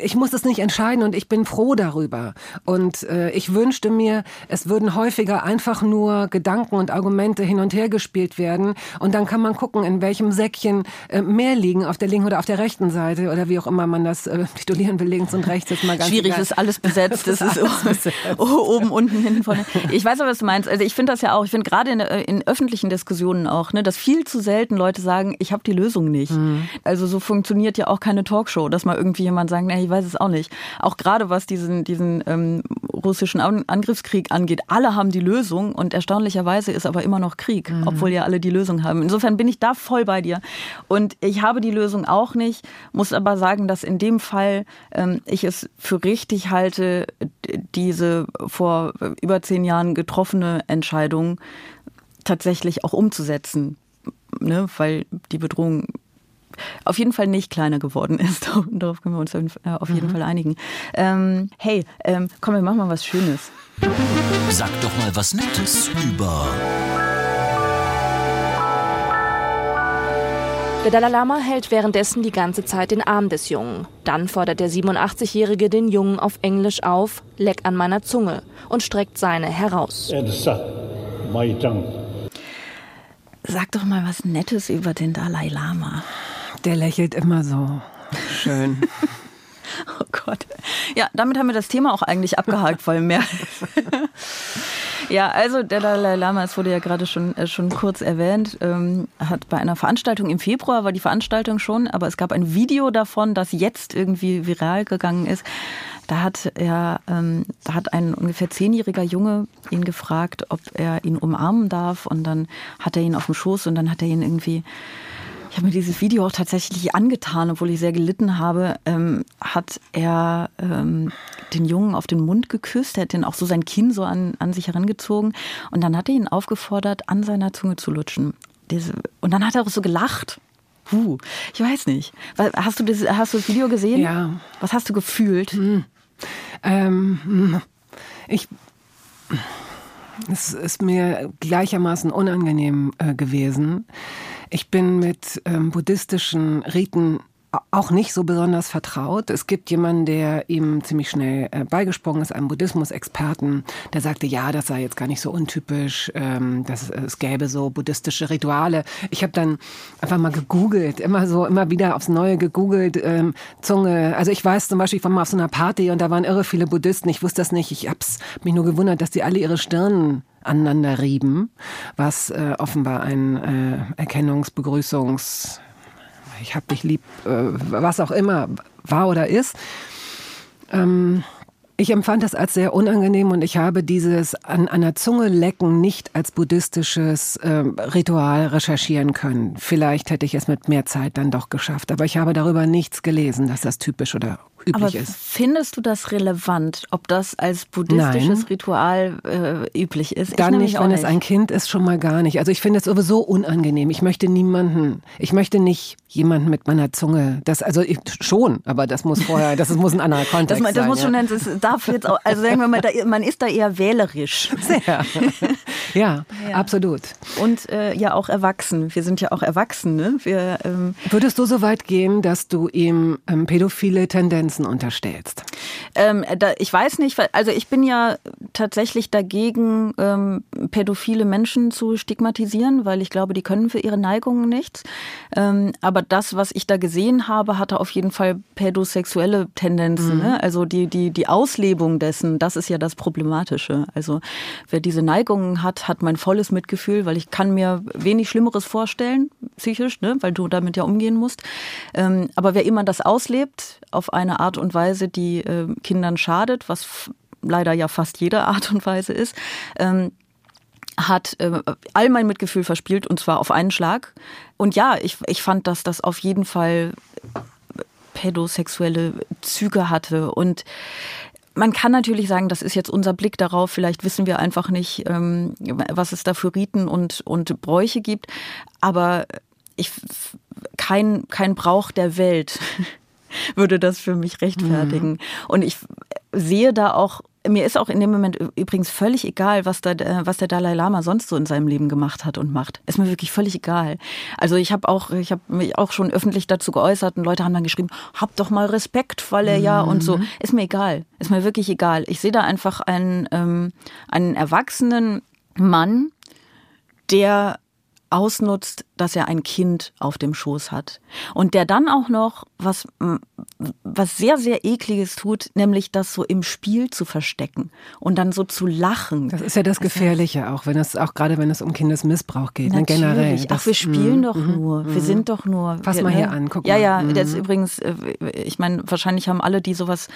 ich muss es nicht entscheiden und ich bin froh darüber. Und äh, ich wünschte mir, es würden häufiger einfach nur Gedanken und Argumente hin und her gespielt werden und dann kann man gucken, in welchem Säckchen äh, mehr liegen, auf der linken oder auf der rechten Seite oder wie auch immer man das äh, titulieren will, links und rechts jetzt mal ganz Schwierig, egal. ist alles besetzt. Das ist oben, unten, hinten, vorne. Ich weiß aber, was du meinst. Also ich finde das ja auch, ich finde gerade in, in, öffentlichen Diskussionen auch, ne, dass viel zu selten Leute sagen, ich habe die Lösung nicht. Mhm. Also so funktioniert ja auch keine Talkshow, dass mal irgendwie jemand sagt, nee, ich weiß es auch nicht. Auch gerade was diesen, diesen ähm, russischen Angriffskrieg angeht, alle haben die Lösung und erstaunlicherweise ist aber immer noch Krieg, mhm. obwohl ja alle die Lösung haben. Insofern bin ich da voll bei dir. Und ich habe die Lösung auch nicht, muss aber sagen, dass in dem Fall ähm, ich es für richtig halte, diese vor über zehn Jahren getroffene Entscheidung tatsächlich auch umzusetzen. Ne? Weil die Bedrohung auf jeden Fall nicht kleiner geworden ist. Darauf können wir uns auf jeden mhm. Fall einigen. Ähm, hey, ähm, komm, wir machen mal was Schönes. Sag doch mal was Nettes über Der Dalai Lama hält währenddessen die ganze Zeit den Arm des Jungen. Dann fordert der 87-Jährige den Jungen auf Englisch auf, leck an meiner Zunge und streckt seine heraus. Sag doch mal was Nettes über den Dalai Lama. Der lächelt immer so schön. oh Gott. Ja, damit haben wir das Thema auch eigentlich abgehakt, weil mehr. Ja, also der Dalai Lama, es wurde ja gerade schon, äh, schon kurz erwähnt, ähm, hat bei einer Veranstaltung im Februar, war die Veranstaltung schon, aber es gab ein Video davon, das jetzt irgendwie viral gegangen ist. Da hat er, ähm, da hat ein ungefähr zehnjähriger Junge ihn gefragt, ob er ihn umarmen darf und dann hat er ihn auf dem Schoß und dann hat er ihn irgendwie ich habe mir dieses Video auch tatsächlich angetan, obwohl ich sehr gelitten habe, ähm, hat er ähm, den Jungen auf den Mund geküsst, er hat den auch so sein Kinn so an, an sich herangezogen und dann hat er ihn aufgefordert, an seiner Zunge zu lutschen. Diese, und dann hat er auch so gelacht. Puh, ich weiß nicht. Hast du das, hast du das Video gesehen? Ja. Was hast du gefühlt? Hm. Ähm, ich es ist mir gleichermaßen unangenehm äh, gewesen. Ich bin mit ähm, buddhistischen Riten auch nicht so besonders vertraut. Es gibt jemanden, der ihm ziemlich schnell äh, beigesprungen ist, einen Buddhismus-Experten, der sagte, ja, das sei jetzt gar nicht so untypisch, ähm, dass es gäbe so buddhistische Rituale. Ich habe dann einfach mal gegoogelt, immer so, immer wieder aufs Neue gegoogelt, ähm, Zunge. Also ich weiß zum Beispiel, ich war mal auf so einer Party und da waren irre viele Buddhisten. Ich wusste das nicht. Ich hab's mich nur gewundert, dass die alle ihre Stirnen aneinander rieben, was äh, offenbar ein äh, Erkennungsbegrüßungs ich hab dich lieb, äh, was auch immer war oder ist. Ähm, ich empfand das als sehr unangenehm und ich habe dieses an einer Zunge lecken nicht als buddhistisches äh, Ritual recherchieren können. Vielleicht hätte ich es mit mehr Zeit dann doch geschafft, aber ich habe darüber nichts gelesen, dass das typisch oder üblich Aber ist. Findest du das relevant, ob das als buddhistisches Nein. Ritual äh, üblich ist? Dann nicht, wenn es ein Kind ist, schon mal gar nicht. Also ich finde es sowieso unangenehm. Ich möchte niemanden, ich möchte nicht jemanden mit meiner Zunge. Das also ich, schon, aber das muss vorher, das muss ein anderer Das, Kontext das sein. muss ja. schon, das darf jetzt auch, also sagen wir mal, da, man ist da eher wählerisch. Sehr. ja, Ja. absolut. Und äh, ja auch erwachsen. Wir sind ja auch erwachsen, ne? Wir, ähm, Würdest du so weit gehen, dass du ihm ähm, pädophile Tendenzen unterstellst? Ähm, da, ich weiß nicht, also ich bin ja tatsächlich dagegen, ähm, pädophile Menschen zu stigmatisieren, weil ich glaube, die können für ihre Neigungen nichts. Ähm, aber das, was ich da gesehen habe, hatte auf jeden Fall pädosexuelle Tendenzen. Ne? Also die, die, die Auslebung dessen, das ist ja das Problematische. Also wer diese Neigungen hat, hat mein volles Mitgefühl, weil ich kann mir wenig Schlimmeres vorstellen, psychisch, ne? weil du damit ja umgehen musst. Ähm, aber wer immer das auslebt, auf eine Art und Weise, die äh, Kindern schadet, was leider ja fast jede Art und Weise ist, ähm, hat äh, all mein Mitgefühl verspielt und zwar auf einen Schlag. Und ja, ich, ich fand, dass das auf jeden Fall pädosexuelle Züge hatte und man kann natürlich sagen, das ist jetzt unser Blick darauf. Vielleicht wissen wir einfach nicht, ähm, was es da für Riten und, und Bräuche gibt. Aber ich, kein, kein Brauch der Welt würde das für mich rechtfertigen. Und ich sehe da auch, mir ist auch in dem Moment übrigens völlig egal, was, da, äh, was der Dalai Lama sonst so in seinem Leben gemacht hat und macht. Ist mir wirklich völlig egal. Also ich habe auch, ich habe mich auch schon öffentlich dazu geäußert und Leute haben dann geschrieben, hab doch mal Respekt, weil er ja und so. Ist mir egal. Ist mir wirklich egal. Ich sehe da einfach einen, ähm, einen erwachsenen Mann, der ausnutzt, dass er ein Kind auf dem Schoß hat. Und der dann auch noch was, was sehr, sehr ekliges tut, nämlich das so im Spiel zu verstecken und dann so zu lachen. Das ist ja das Gefährliche auch, wenn es auch gerade wenn es um Kindesmissbrauch geht, ne, generell. Natürlich. Ach, Das- wir spielen mm, doch nur. Wir sind doch nur. Fass wir, mal hier an, guck ja, mal. ja, Mhm. das ist übrigens, äh, ich meine, wahrscheinlich haben alle, die sowas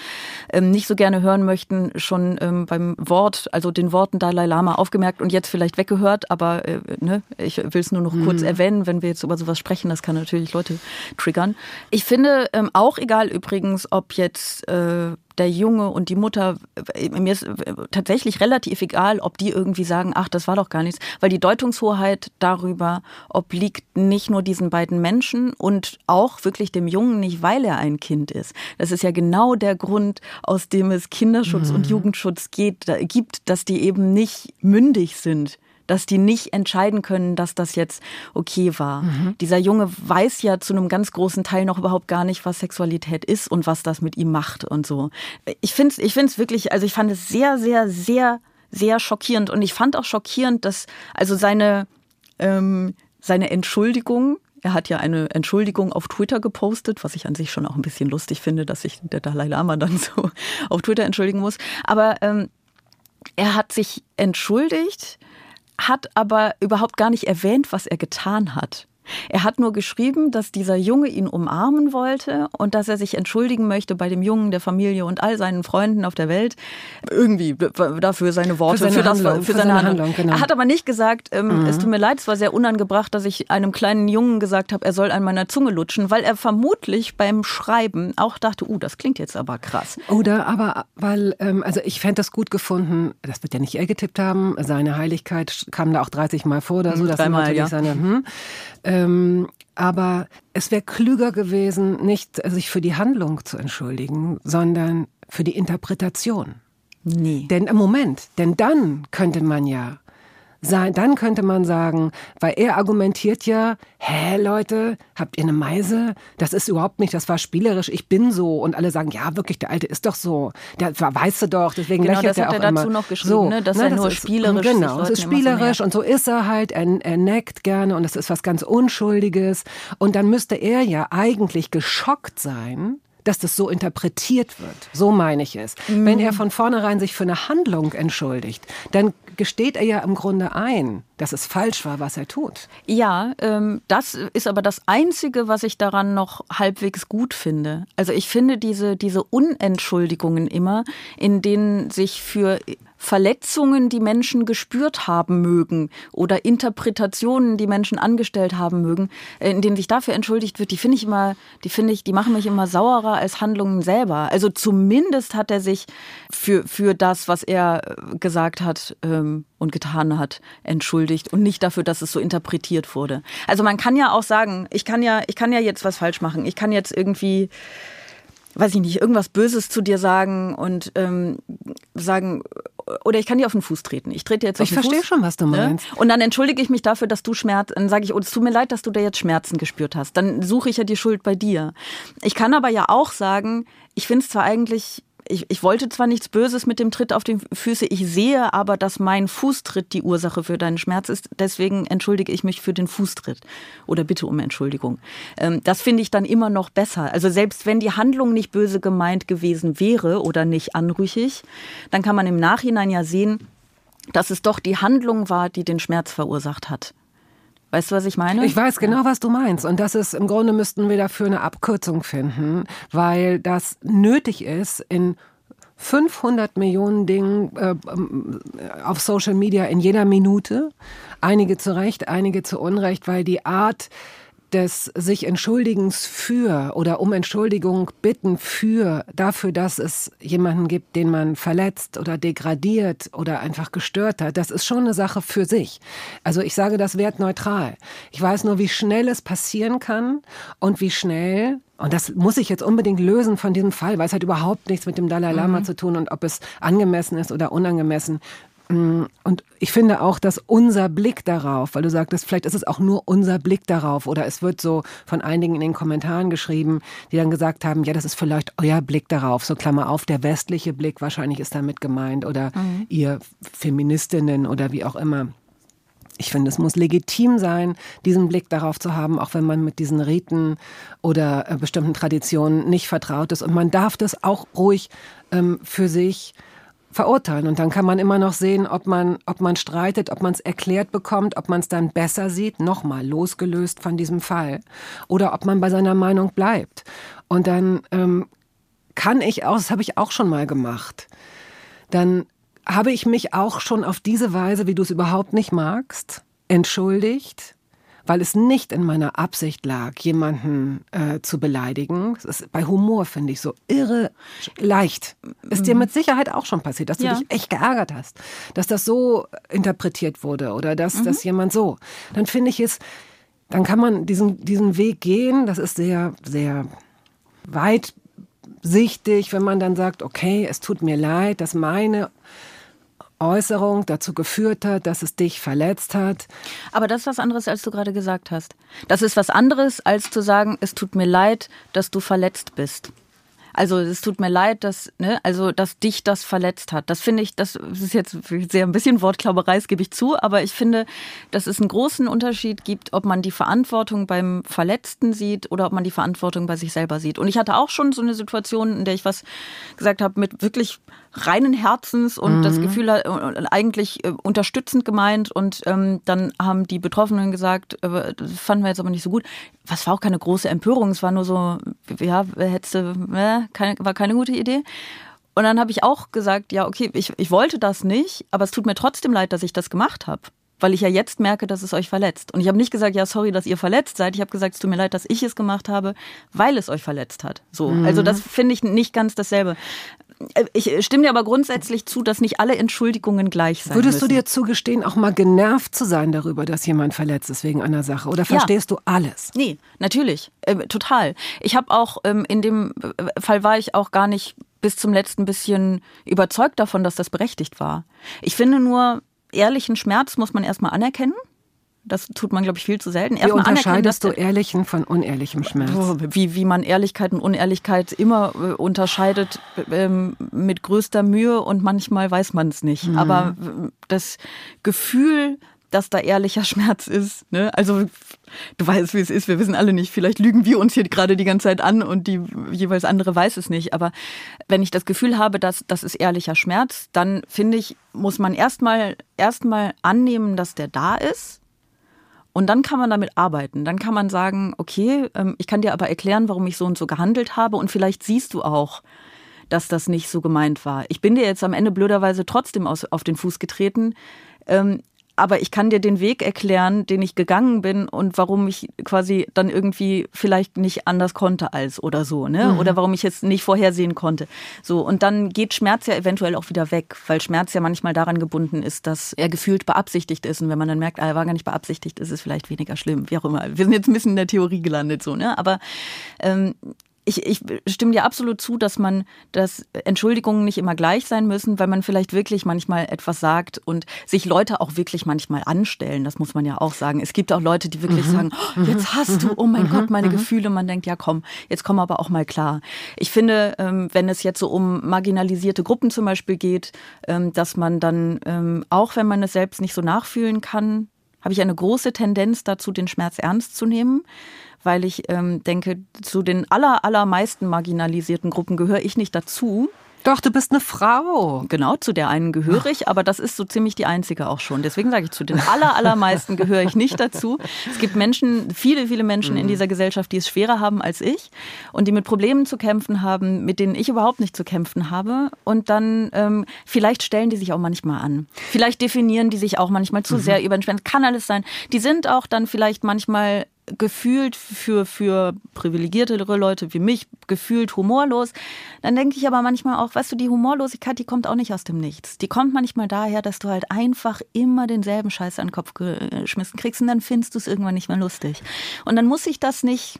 ähm, nicht so gerne hören möchten, schon ähm, beim Wort, also den Worten Dalai Lama aufgemerkt und jetzt vielleicht weggehört, aber äh, ne, ich will es nur noch kurz Mhm. erwähnen, wenn wir jetzt über sowas sprechen, das kann natürlich Leute triggern. Ich finde ähm, auch egal übrigens, ob jetzt äh, der Junge und die Mutter, äh, mir ist äh, tatsächlich relativ egal, ob die irgendwie sagen, ach, das war doch gar nichts, weil die Deutungshoheit darüber obliegt nicht nur diesen beiden Menschen und auch wirklich dem Jungen nicht, weil er ein Kind ist. Das ist ja genau der Grund, aus dem es Kinderschutz und Jugendschutz geht, da, gibt, dass die eben nicht mündig sind dass die nicht entscheiden können, dass das jetzt okay war. Dieser Junge weiß ja zu einem ganz großen Teil noch überhaupt gar nicht, was Sexualität ist und was das mit ihm macht und so. Ich finde es ich find's wirklich, also ich fand es sehr, sehr, sehr, sehr schockierend und ich fand auch schockierend, dass also seine, ähm, seine Entschuldigung, er hat ja eine Entschuldigung auf Twitter gepostet, was ich an sich schon auch ein bisschen lustig finde, dass sich der Dalai Lama dann so auf Twitter entschuldigen muss. Aber ähm, er hat sich entschuldigt, hat aber überhaupt gar nicht erwähnt, was er getan hat. Er hat nur geschrieben, dass dieser Junge ihn umarmen wollte und dass er sich entschuldigen möchte bei dem Jungen, der Familie und all seinen Freunden auf der Welt. Irgendwie dafür seine Worte, Für seine das, Handlung, für seine Handlung. genau. Er hat aber nicht gesagt, ähm, es tut mir leid, es war sehr unangebracht, dass ich einem kleinen Jungen gesagt habe, er soll an meiner Zunge lutschen, weil er vermutlich beim Schreiben auch dachte, uh, das klingt jetzt aber krass. Oder aber, weil, ähm, also ich fände das gut gefunden, das wird ja nicht er getippt haben, seine Heiligkeit kam da auch 30 Mal vor oder so. Das sind dreimal, natürlich ja. seine, hm. Ähm, aber es wäre klüger gewesen, nicht sich für die Handlung zu entschuldigen, sondern für die Interpretation. Nee. Denn im Moment, denn dann könnte man ja sein, dann könnte man sagen, weil er argumentiert ja, hä Leute, habt ihr eine Meise? Das ist überhaupt nicht, das war spielerisch, ich bin so. Und alle sagen, ja wirklich, der Alte ist doch so. Der weißt du doch, deswegen genau, lächelt das hat er auch er immer. dazu noch geschrieben, so, ne, dass ne, er das nur ist, spielerisch sich Genau, es ist spielerisch und so ist er halt, er, er neckt gerne und das ist was ganz Unschuldiges. Und dann müsste er ja eigentlich geschockt sein, dass das so interpretiert wird. So meine ich es. Wenn er von vornherein sich für eine Handlung entschuldigt, dann gesteht er ja im Grunde ein, dass es falsch war, was er tut. Ja, ähm, das ist aber das Einzige, was ich daran noch halbwegs gut finde. Also ich finde diese, diese Unentschuldigungen immer, in denen sich für Verletzungen, die Menschen gespürt haben mögen oder Interpretationen, die Menschen angestellt haben mögen, äh, in denen sich dafür entschuldigt wird, die finde ich immer, die finde ich, die machen mich immer saurer als Handlungen selber. Also zumindest hat er sich für, für das, was er äh, gesagt hat ähm, und getan hat, entschuldigt und nicht dafür, dass es so interpretiert wurde. Also man kann ja auch sagen, ich kann ja, ich kann ja jetzt was falsch machen. Ich kann jetzt irgendwie weiß ich nicht, irgendwas Böses zu dir sagen und ähm, sagen, oder ich kann dir auf den Fuß treten. Ich trete dir jetzt auf Ich den Fuß. verstehe schon, was du ne? meinst. Und dann entschuldige ich mich dafür, dass du Schmerz, dann sage ich, oh, es tut mir leid, dass du da jetzt Schmerzen gespürt hast. Dann suche ich ja die Schuld bei dir. Ich kann aber ja auch sagen, ich finde es zwar eigentlich ich, ich wollte zwar nichts Böses mit dem Tritt auf die Füße, ich sehe aber, dass mein Fußtritt die Ursache für deinen Schmerz ist. Deswegen entschuldige ich mich für den Fußtritt oder bitte um Entschuldigung. Ähm, das finde ich dann immer noch besser. Also selbst wenn die Handlung nicht böse gemeint gewesen wäre oder nicht anrüchig, dann kann man im Nachhinein ja sehen, dass es doch die Handlung war, die den Schmerz verursacht hat. Weißt du, was ich meine? Ich weiß genau, was du meinst. Und das ist, im Grunde müssten wir dafür eine Abkürzung finden, weil das nötig ist in 500 Millionen Dingen äh, auf Social Media in jeder Minute. Einige zu Recht, einige zu Unrecht, weil die Art des sich Entschuldigens für oder um Entschuldigung bitten für dafür, dass es jemanden gibt, den man verletzt oder degradiert oder einfach gestört hat, das ist schon eine Sache für sich. Also ich sage das wertneutral. Ich weiß nur, wie schnell es passieren kann und wie schnell und das muss ich jetzt unbedingt lösen von diesem Fall, weil es hat überhaupt nichts mit dem Dalai Lama zu tun und ob es angemessen ist oder unangemessen. Und ich finde auch, dass unser Blick darauf, weil du sagtest, vielleicht ist es auch nur unser Blick darauf oder es wird so von einigen in den Kommentaren geschrieben, die dann gesagt haben, ja, das ist vielleicht euer Blick darauf, so Klammer auf, der westliche Blick wahrscheinlich ist damit gemeint oder ihr Feministinnen oder wie auch immer. Ich finde, es muss legitim sein, diesen Blick darauf zu haben, auch wenn man mit diesen Riten oder äh, bestimmten Traditionen nicht vertraut ist. Und man darf das auch ruhig ähm, für sich verurteilen. Und dann kann man immer noch sehen, ob man, ob man streitet, ob man es erklärt bekommt, ob man es dann besser sieht, nochmal losgelöst von diesem Fall, oder ob man bei seiner Meinung bleibt. Und dann ähm, kann ich auch, das habe ich auch schon mal gemacht, dann habe ich mich auch schon auf diese Weise, wie du es überhaupt nicht magst, entschuldigt, weil es nicht in meiner Absicht lag, jemanden äh, zu beleidigen. Das ist bei Humor, finde ich, so irre leicht. Ist dir mit Sicherheit auch schon passiert, dass du Ja. dich echt geärgert hast, dass das so interpretiert wurde oder dass, dass jemand so. Dann finde ich es, dann kann man diesen, diesen Weg gehen. Das ist sehr, sehr weitsichtig, wenn man dann sagt, okay, es tut mir leid, dass meine Äußerung dazu geführt hat, dass es dich verletzt hat. Aber das ist was anderes, als du gerade gesagt hast. Das ist was anderes, als zu sagen, es tut mir leid, dass du verletzt bist. Also es tut mir leid, dass, ne, also dass dich das verletzt hat. Das finde ich, das ist jetzt sehr ein bisschen Wortklauberei, das gebe ich zu, aber ich finde, dass es einen großen Unterschied gibt, ob man die Verantwortung beim Verletzten sieht oder ob man die Verantwortung bei sich selber sieht. Und ich hatte auch schon so eine Situation, in der ich was gesagt habe mit wirklich reinen Herzens und das Gefühl äh, eigentlich äh, unterstützend gemeint und ähm, dann haben die Betroffenen gesagt, äh, das fanden wir jetzt aber nicht so gut. Was war auch keine große Empörung, es war nur so, ja, hättest du, äh, keine, war keine gute Idee. Und dann habe ich auch gesagt, ja, okay, ich, ich wollte das nicht, aber es tut mir trotzdem leid, dass ich das gemacht habe. Weil ich ja jetzt merke, dass es euch verletzt. Und ich habe nicht gesagt, ja, sorry, dass ihr verletzt seid. Ich habe gesagt, es tut mir leid, dass ich es gemacht habe, weil es euch verletzt hat. So. Also das finde ich nicht ganz dasselbe. Äh, Ich stimme dir aber grundsätzlich zu, dass nicht alle Entschuldigungen gleich sein Würdest müssen. du dir zugestehen, auch mal genervt zu sein darüber, dass jemand verletzt ist wegen einer Sache? Oder verstehst du alles? Nee, natürlich, äh, total. Ich habe auch ähm, in dem äh, Fall war ich auch gar nicht bis zum letzten bisschen überzeugt davon, dass das berechtigt war. Ich finde nur, ehrlichen Schmerz muss man erstmal anerkennen. Das tut man, glaube ich, viel zu selten. Wie unterscheidest du ehrlichen von unehrlichem Schmerz? Wie, wie man Ehrlichkeit und Unehrlichkeit immer äh, unterscheidet ähm, mit größter Mühe und manchmal weiß man es nicht. Mhm. Aber äh, das Gefühl, dass da ehrlicher Schmerz ist. Ne? Also du weißt, wie es ist. Wir wissen alle nicht. Vielleicht lügen wir uns hier gerade die ganze Zeit an und die jeweils andere weiß es nicht. Aber wenn ich das Gefühl habe, dass das ist ehrlicher Schmerz, dann finde ich, muss man erstmal erstmal annehmen, dass der da ist und dann kann man damit arbeiten. Dann kann man sagen, okay, ähm, ich kann dir aber erklären, warum ich so und so gehandelt habe. Und vielleicht siehst du auch, dass das nicht so gemeint war. Ich bin dir jetzt am Ende blöderweise trotzdem auf den Fuß getreten. Ähm, aber ich kann dir den Weg erklären, den ich gegangen bin und warum ich quasi dann irgendwie vielleicht nicht anders konnte als oder so, ne? Mhm. Oder warum ich jetzt nicht vorhersehen konnte. So und dann geht Schmerz ja eventuell auch wieder weg, weil Schmerz ja manchmal daran gebunden ist, dass er gefühlt beabsichtigt ist und wenn man dann merkt, ah, er war gar nicht beabsichtigt, ist es vielleicht weniger schlimm, wie auch immer. Wir sind jetzt ein bisschen in der Theorie gelandet so, ne? Aber ähm, ich, ich stimme dir absolut zu, dass man, dass Entschuldigungen nicht immer gleich sein müssen, weil man vielleicht wirklich manchmal etwas sagt und sich Leute auch wirklich manchmal anstellen. Das muss man ja auch sagen. Es gibt auch Leute, die wirklich mhm. sagen, oh, jetzt hast du, oh mein mhm. Gott, meine mhm. Gefühle. Man denkt, ja komm, jetzt komm aber auch mal klar. Ich finde, ähm, wenn es jetzt so um marginalisierte Gruppen zum Beispiel geht, ähm, dass man dann, ähm, auch wenn man es selbst nicht so nachfühlen kann, habe ich eine große Tendenz dazu, den Schmerz ernst zu nehmen weil ich ähm, denke, zu den aller, allermeisten marginalisierten Gruppen gehöre ich nicht dazu. Doch, du bist eine Frau. Genau, zu der einen gehöre ich, aber das ist so ziemlich die einzige auch schon. Deswegen sage ich, zu den aller, allermeisten gehöre ich nicht dazu. Es gibt Menschen, viele, viele Menschen in mhm. dieser Gesellschaft, die es schwerer haben als ich und die mit Problemen zu kämpfen haben, mit denen ich überhaupt nicht zu kämpfen habe. Und dann, ähm, vielleicht stellen die sich auch manchmal an. Vielleicht definieren die sich auch manchmal zu mhm. sehr über den Schmerz. Kann alles sein. Die sind auch dann vielleicht manchmal gefühlt für, für privilegiertere Leute wie mich, gefühlt humorlos. Dann denke ich aber manchmal auch, weißt du, die Humorlosigkeit, die kommt auch nicht aus dem Nichts. Die kommt manchmal daher, dass du halt einfach immer denselben Scheiß an den Kopf geschmissen kriegst und dann findest du es irgendwann nicht mehr lustig. Und dann muss ich das nicht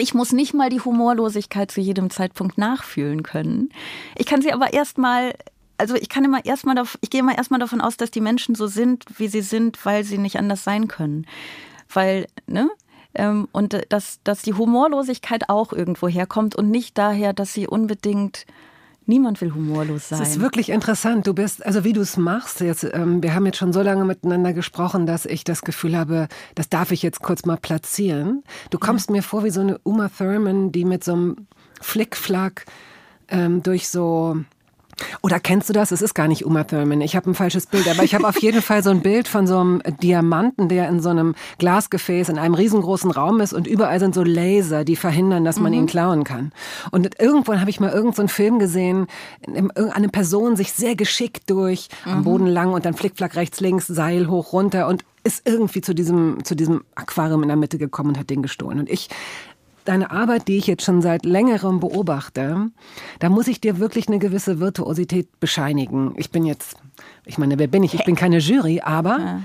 ich muss nicht mal die Humorlosigkeit zu jedem Zeitpunkt nachfühlen können. Ich kann sie aber erstmal also ich kann immer erstmal, ich gehe immer erstmal davon aus, dass die Menschen so sind, wie sie sind, weil sie nicht anders sein können. Weil, ne? Ähm, und dass, dass die Humorlosigkeit auch irgendwo herkommt und nicht daher, dass sie unbedingt Niemand will humorlos sein. Das ist wirklich interessant. Du bist, also wie du es machst, jetzt, ähm, wir haben jetzt schon so lange miteinander gesprochen, dass ich das Gefühl habe, das darf ich jetzt kurz mal platzieren. Du kommst ja. mir vor wie so eine Uma Thurman, die mit so einem Flickflack ähm, durch so oder kennst du das? Es ist gar nicht Uma Thurman. Ich habe ein falsches Bild, aber ich habe auf jeden Fall so ein Bild von so einem Diamanten, der in so einem Glasgefäß in einem riesengroßen Raum ist und überall sind so Laser, die verhindern, dass man mhm. ihn klauen kann. Und irgendwann habe ich mal irgendeinen so Film gesehen, eine Person sich sehr geschickt durch mhm. am Boden lang und dann Flickflack rechts, links, Seil hoch, runter und ist irgendwie zu diesem, zu diesem Aquarium in der Mitte gekommen und hat den gestohlen. Und ich deine Arbeit, die ich jetzt schon seit längerem beobachte, da muss ich dir wirklich eine gewisse Virtuosität bescheinigen. Ich bin jetzt, ich meine, wer bin ich? Ich bin keine Jury, aber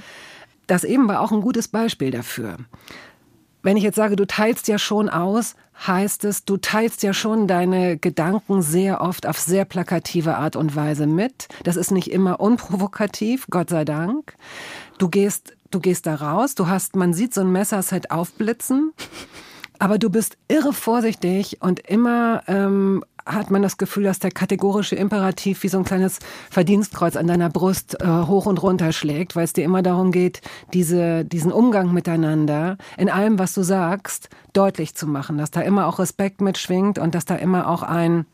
das eben war auch ein gutes Beispiel dafür. Wenn ich jetzt sage, du teilst ja schon aus, heißt es, du teilst ja schon deine Gedanken sehr oft auf sehr plakative Art und Weise mit. Das ist nicht immer unprovokativ, Gott sei Dank. Du gehst, du gehst da raus, du hast, man sieht so ein Messerset aufblitzen. Aber du bist irre vorsichtig und immer ähm, hat man das Gefühl, dass der kategorische Imperativ wie so ein kleines Verdienstkreuz an deiner Brust äh, hoch und runter schlägt, weil es dir immer darum geht, diese, diesen Umgang miteinander in allem, was du sagst, deutlich zu machen, dass da immer auch Respekt mitschwingt und dass da immer auch ein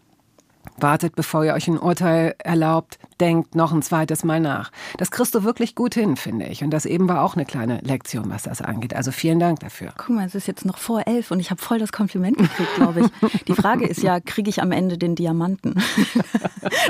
wartet, bevor ihr euch ein Urteil erlaubt, denkt noch ein zweites Mal nach. Das kriegst du wirklich gut hin, finde ich. Und das eben war auch eine kleine Lektion, was das angeht. Also vielen Dank dafür. Guck mal, es ist jetzt noch vor elf und ich habe voll das Kompliment gekriegt, glaube ich. Die Frage ist ja, kriege ich am Ende den Diamanten?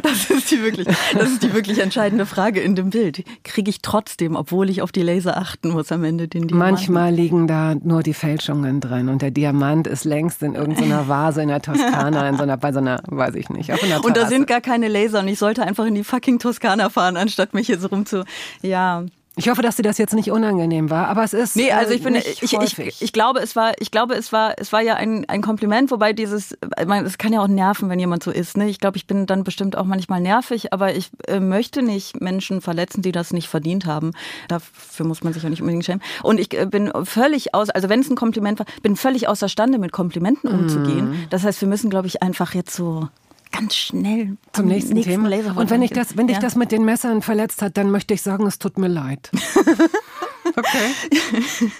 Das ist die wirklich, das ist die wirklich entscheidende Frage in dem Bild. Kriege ich trotzdem, obwohl ich auf die Laser achten muss, am Ende den Diamanten? Manchmal liegen da nur die Fälschungen drin und der Diamant ist längst in irgendeiner Vase in der Toskana, in so einer, bei so einer, weiß ich nicht, auf einer Und da sind gar keine Laser und ich sollte einfach in die fucking Toskana fahren, anstatt mich hier so rum zu. Ja, Ich hoffe, dass dir das jetzt nicht unangenehm war, aber es ist. Nee, also ich bin, äh, ich, ich, ich, glaube, es war, ich glaube, es war, es war ja ein, ein Kompliment, wobei dieses, es kann ja auch nerven, wenn jemand so ist. Ne? Ich glaube, ich bin dann bestimmt auch manchmal nervig, aber ich äh, möchte nicht Menschen verletzen, die das nicht verdient haben. Dafür muss man sich ja nicht unbedingt schämen. Und ich äh, bin völlig aus, also wenn es ein Kompliment war, bin völlig außerstande, mit Komplimenten umzugehen. Mm. Das heißt, wir müssen, glaube ich, einfach jetzt so ganz schnell zum nächsten, nächsten Thema. Laser Und wenn ich das, wenn ja. dich das mit den Messern verletzt hat, dann möchte ich sagen, es tut mir leid. Okay.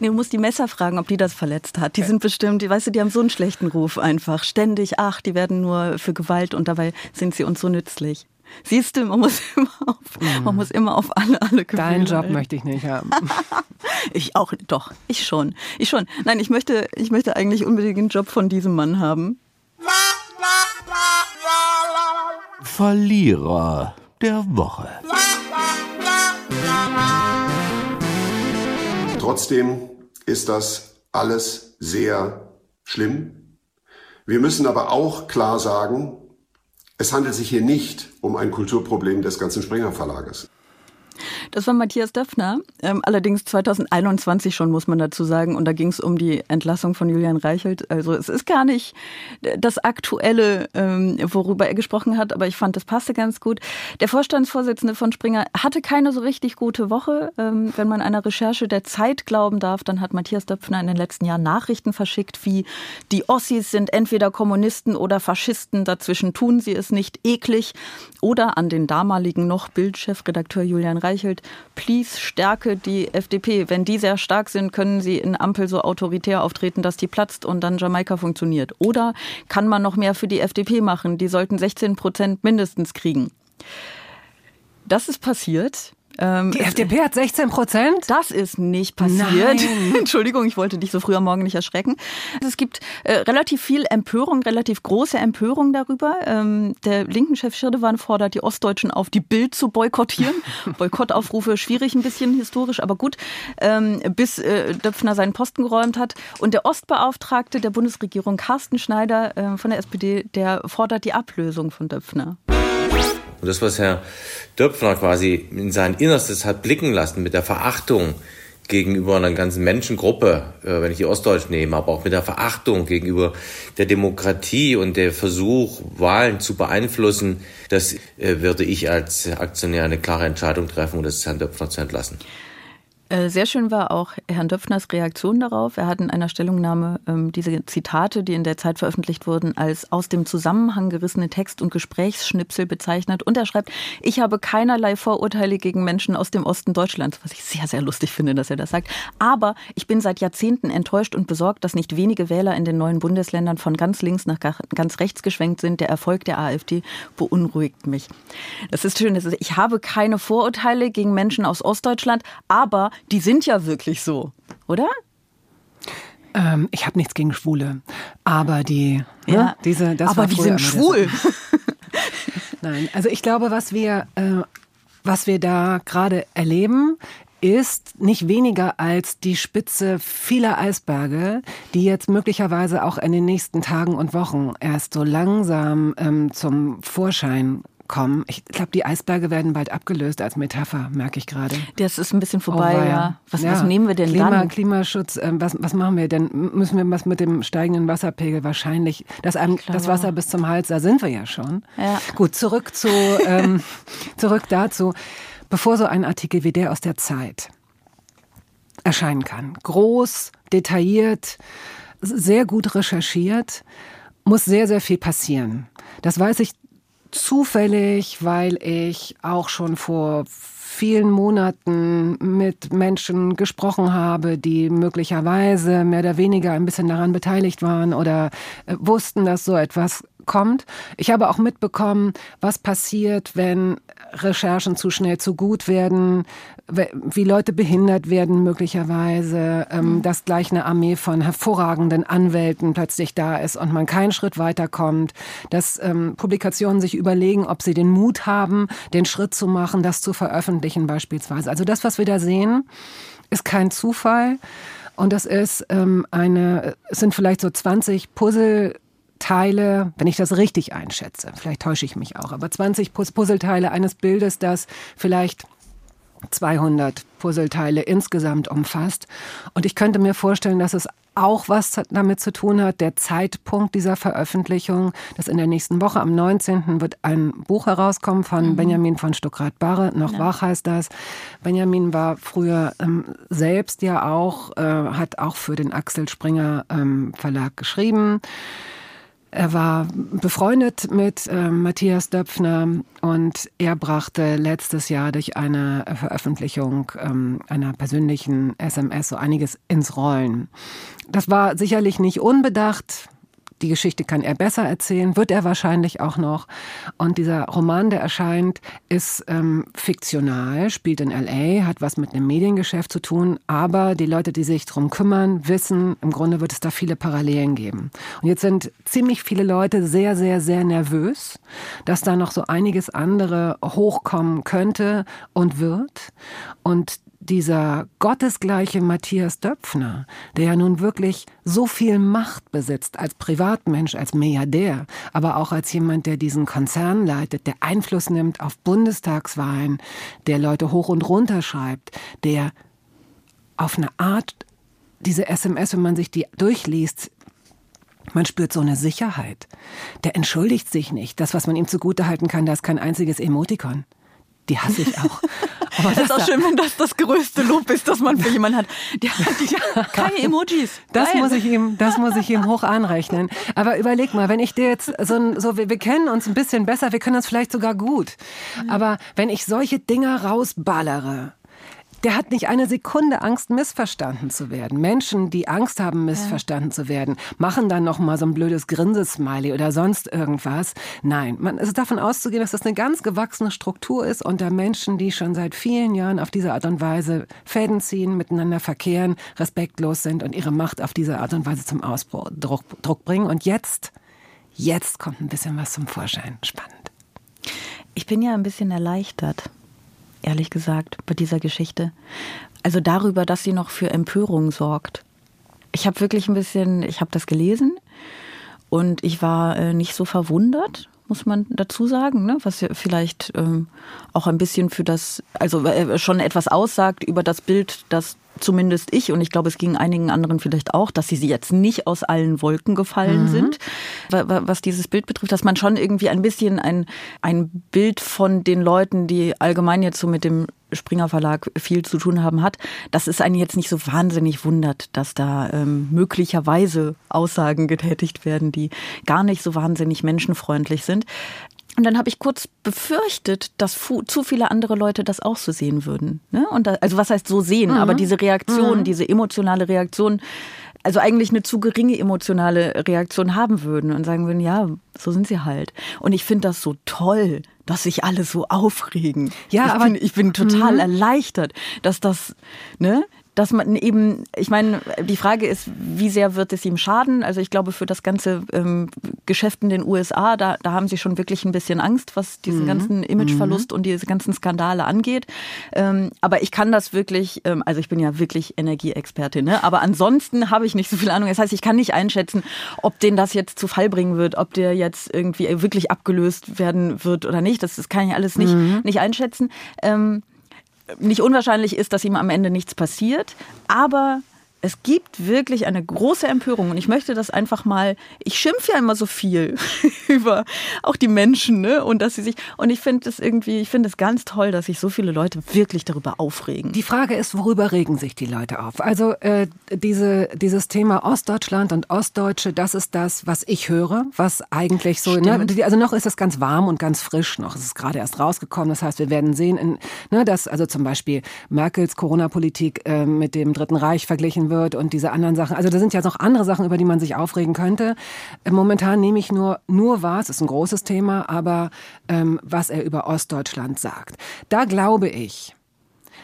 nee, du musst die Messer fragen, ob die das verletzt hat. Die sind bestimmt, die, weißt du, die haben so einen schlechten Ruf einfach. Ständig, ach, die werden nur für Gewalt und dabei sind sie uns so nützlich. Siehst du, man muss immer auf, mm. man muss immer auf alle, alle Gefühle. Deinen Job möchte ich nicht haben. ich auch, doch, ich schon. Ich schon. Nein, ich möchte, ich möchte eigentlich unbedingt einen Job von diesem Mann haben. Verlierer der Woche. Trotzdem ist das alles sehr schlimm. Wir müssen aber auch klar sagen, es handelt sich hier nicht um ein Kulturproblem des ganzen Springer Verlages. Das war Matthias Döpfner, ähm, allerdings 2021 schon, muss man dazu sagen. Und da ging es um die Entlassung von Julian Reichelt. Also es ist gar nicht das Aktuelle, ähm, worüber er gesprochen hat, aber ich fand, das passte ganz gut. Der Vorstandsvorsitzende von Springer hatte keine so richtig gute Woche. Ähm, wenn man einer Recherche der Zeit glauben darf, dann hat Matthias Döpfner in den letzten Jahren Nachrichten verschickt, wie die Ossis sind entweder Kommunisten oder Faschisten, dazwischen tun sie es nicht eklig. Oder an den damaligen noch Bildchefredakteur Julian Reichelt, please stärke die FDP. Wenn die sehr stark sind, können sie in Ampel so autoritär auftreten, dass die platzt und dann Jamaika funktioniert. Oder kann man noch mehr für die FDP machen? Die sollten 16 Prozent mindestens kriegen. Das ist passiert. Ähm, die FDP hat 16 Prozent? Das ist nicht passiert. Entschuldigung, ich wollte dich so früh am Morgen nicht erschrecken. Es gibt äh, relativ viel Empörung, relativ große Empörung darüber. Ähm, der linken Chef Schirdewan fordert die Ostdeutschen auf, die Bild zu boykottieren. Boykottaufrufe schwierig ein bisschen historisch, aber gut, ähm, bis äh, Döpfner seinen Posten geräumt hat. Und der Ostbeauftragte der Bundesregierung, Carsten Schneider äh, von der SPD, der fordert die Ablösung von Döpfner. Und das, was Herr Döpfner quasi in sein Innerstes hat blicken lassen mit der Verachtung gegenüber einer ganzen Menschengruppe, äh, wenn ich die Ostdeutschen nehme, aber auch mit der Verachtung gegenüber der Demokratie und der Versuch, Wahlen zu beeinflussen, das äh, würde ich als Aktionär eine klare Entscheidung treffen und das ist Herrn Döpfner zu entlassen. Äh, sehr schön war auch Herrn Döpfners Reaktion darauf. Er hat in einer Stellungnahme ähm, diese Zitate, die in der Zeit veröffentlicht wurden, als aus dem Zusammenhang gerissene Text- und Gesprächsschnipsel bezeichnet. Und er schreibt, ich habe keinerlei Vorurteile gegen Menschen aus dem Osten Deutschlands, was ich sehr, sehr lustig finde, dass er das sagt. Aber ich bin seit Jahrzehnten enttäuscht und besorgt, dass nicht wenige Wähler in den neuen Bundesländern von ganz links nach ganz rechts geschwenkt sind. Der Erfolg der AfD beunruhigt mich. Das ist schön. Ich habe keine Vorurteile gegen Menschen aus Ostdeutschland, aber die sind ja wirklich so, oder? Ähm, ich habe nichts gegen Schwule, aber die, ne, ja, ne, diese, das aber die sind schwul. Nein, also ich glaube, was wir, äh, was wir da gerade erleben, ist nicht weniger als die Spitze vieler Eisberge, die jetzt möglicherweise auch in den nächsten Tagen und Wochen erst so langsam ähm, zum Vorschein kommen. Ich glaube, die Eisberge werden bald abgelöst als Metapher, merke ich gerade. Das ist ein bisschen vorbei, oh, ja. Was, ja. was, nehmen wir denn Klima, dann? Klimaschutz, äh, was, was machen wir denn? Müssen wir was mit dem steigenden Wasserpegel wahrscheinlich, das, einem, das Wasser bis zum Hals, da sind wir ja schon. Ja. Gut, zurück zu, ähm, zurück dazu, bevor so ein Artikel wie der aus der Zeit erscheinen kann. Groß, detailliert, sehr gut recherchiert, muss sehr, sehr viel passieren. Das weiß ich zufällig, weil ich auch schon vor vielen Monaten mit Menschen gesprochen habe, die möglicherweise mehr oder weniger ein bisschen daran beteiligt waren oder äh, wussten, dass so etwas kommt. Ich habe auch mitbekommen, was passiert, wenn Recherchen zu schnell zu gut werden, wie Leute behindert werden möglicherweise, ähm, mhm. dass gleich eine Armee von hervorragenden Anwälten plötzlich da ist und man keinen Schritt weiterkommt, dass ähm, Publikationen sich überlegen, ob sie den Mut haben, den Schritt zu machen, das zu veröffentlichen beispielsweise. Also das, was wir da sehen, ist kein Zufall. Und das ist ähm, eine, es sind vielleicht so 20 Puzzle Teile, wenn ich das richtig einschätze, vielleicht täusche ich mich auch, aber 20 Puzzleteile eines Bildes, das vielleicht 200 Puzzleteile insgesamt umfasst. Und ich könnte mir vorstellen, dass es auch was damit zu tun hat, der Zeitpunkt dieser Veröffentlichung, dass in der nächsten Woche am 19. wird ein Buch herauskommen von mhm. Benjamin von Stuckrad-Barre, noch ja. wach heißt das. Benjamin war früher ähm, selbst ja auch, äh, hat auch für den Axel Springer ähm, Verlag geschrieben. Er war befreundet mit äh, Matthias Döpfner und er brachte letztes Jahr durch eine Veröffentlichung ähm, einer persönlichen SMS so einiges ins Rollen. Das war sicherlich nicht unbedacht. Die Geschichte kann er besser erzählen, wird er wahrscheinlich auch noch. Und dieser Roman, der erscheint, ist ähm, fiktional, spielt in LA, hat was mit einem Mediengeschäft zu tun, aber die Leute, die sich drum kümmern, wissen, im Grunde wird es da viele Parallelen geben. Und jetzt sind ziemlich viele Leute sehr, sehr, sehr nervös, dass da noch so einiges andere hochkommen könnte und wird. Und dieser gottesgleiche Matthias Döpfner, der ja nun wirklich so viel Macht besitzt als Privatmensch, als Milliardär, aber auch als jemand, der diesen Konzern leitet, der Einfluss nimmt auf Bundestagswahlen, der Leute hoch und runter schreibt, der auf eine Art diese SMS, wenn man sich die durchliest, man spürt so eine Sicherheit. Der entschuldigt sich nicht. Das, was man ihm zugutehalten kann, da ist kein einziges Emotikon. Die hasse ich auch. Aber das ist auch schön, wenn das das größte Lob ist, das man für jemanden hat. Der hat ja, keine Emojis. Das Nein. muss ich ihm, das muss ich ihm hoch anrechnen. Aber überleg mal, wenn ich dir jetzt so, ein, so wir, wir kennen uns ein bisschen besser, wir können uns vielleicht sogar gut. Aber wenn ich solche Dinger rausballere, der hat nicht eine Sekunde Angst, missverstanden zu werden. Menschen, die Angst haben, missverstanden ja. zu werden, machen dann noch mal so ein blödes Grinsesmiley oder sonst irgendwas. Nein, man ist davon auszugehen, dass das eine ganz gewachsene Struktur ist unter Menschen, die schon seit vielen Jahren auf diese Art und Weise Fäden ziehen, miteinander verkehren, respektlos sind und ihre Macht auf diese Art und Weise zum Ausdruck Druck bringen. Und jetzt, jetzt kommt ein bisschen was zum Vorschein. Spannend. Ich bin ja ein bisschen erleichtert ehrlich gesagt, bei dieser Geschichte. Also darüber, dass sie noch für Empörung sorgt. Ich habe wirklich ein bisschen, ich habe das gelesen und ich war äh, nicht so verwundert, muss man dazu sagen, ne? was vielleicht ähm, auch ein bisschen für das, also äh, schon etwas aussagt über das Bild, das zumindest ich und ich glaube, es ging einigen anderen vielleicht auch, dass sie jetzt nicht aus allen Wolken gefallen mhm. sind, was dieses Bild betrifft, dass man schon irgendwie ein bisschen ein, ein Bild von den Leuten, die allgemein jetzt so mit dem Springer Verlag viel zu tun haben hat, dass es einen jetzt nicht so wahnsinnig wundert, dass da ähm, möglicherweise Aussagen getätigt werden, die gar nicht so wahnsinnig menschenfreundlich sind. Und dann habe ich kurz befürchtet, dass zu viele andere Leute das auch so sehen würden. Ne? Und da, also was heißt so sehen? Mhm. Aber diese Reaktion, mhm. diese emotionale Reaktion, also eigentlich eine zu geringe emotionale Reaktion haben würden und sagen würden, ja, so sind sie halt. Und ich finde das so toll, dass sich alle so aufregen. Ja, ich aber bin, ich bin total mhm. erleichtert, dass das, ne, dass man eben, ich meine, die Frage ist, wie sehr wird es ihm schaden? Also ich glaube, für das ganze ähm, Geschäft in den USA, da, da haben sie schon wirklich ein bisschen Angst, was diesen mhm. ganzen Imageverlust mhm. und diese ganzen Skandale angeht. Ähm, aber ich kann das wirklich, ähm, also ich bin ja wirklich Energieexpertin, ne? aber ansonsten habe ich nicht so viel Ahnung. Das heißt, ich kann nicht einschätzen, ob den das jetzt zu Fall bringen wird, ob der jetzt irgendwie wirklich abgelöst werden wird oder nicht. Das, das kann ich alles nicht, mhm. nicht einschätzen. Ähm, nicht unwahrscheinlich ist, dass ihm am Ende nichts passiert, aber es gibt wirklich eine große Empörung und ich möchte das einfach mal, ich schimpfe ja immer so viel über auch die Menschen, ne? Und dass sie sich, und ich finde es irgendwie, ich finde es ganz toll, dass sich so viele Leute wirklich darüber aufregen. Die Frage ist, worüber regen sich die Leute auf? Also äh, diese, dieses Thema Ostdeutschland und Ostdeutsche, das ist das, was ich höre, was eigentlich so, ne? also noch ist es ganz warm und ganz frisch noch. Es ist gerade erst rausgekommen. Das heißt, wir werden sehen, in, ne, dass also zum Beispiel Merkels Corona-Politik äh, mit dem Dritten Reich verglichen wird wird und diese anderen Sachen. Also da sind ja noch andere Sachen, über die man sich aufregen könnte. Momentan nehme ich nur, nur wahr, es ist ein großes Thema, aber ähm, was er über Ostdeutschland sagt. Da glaube ich,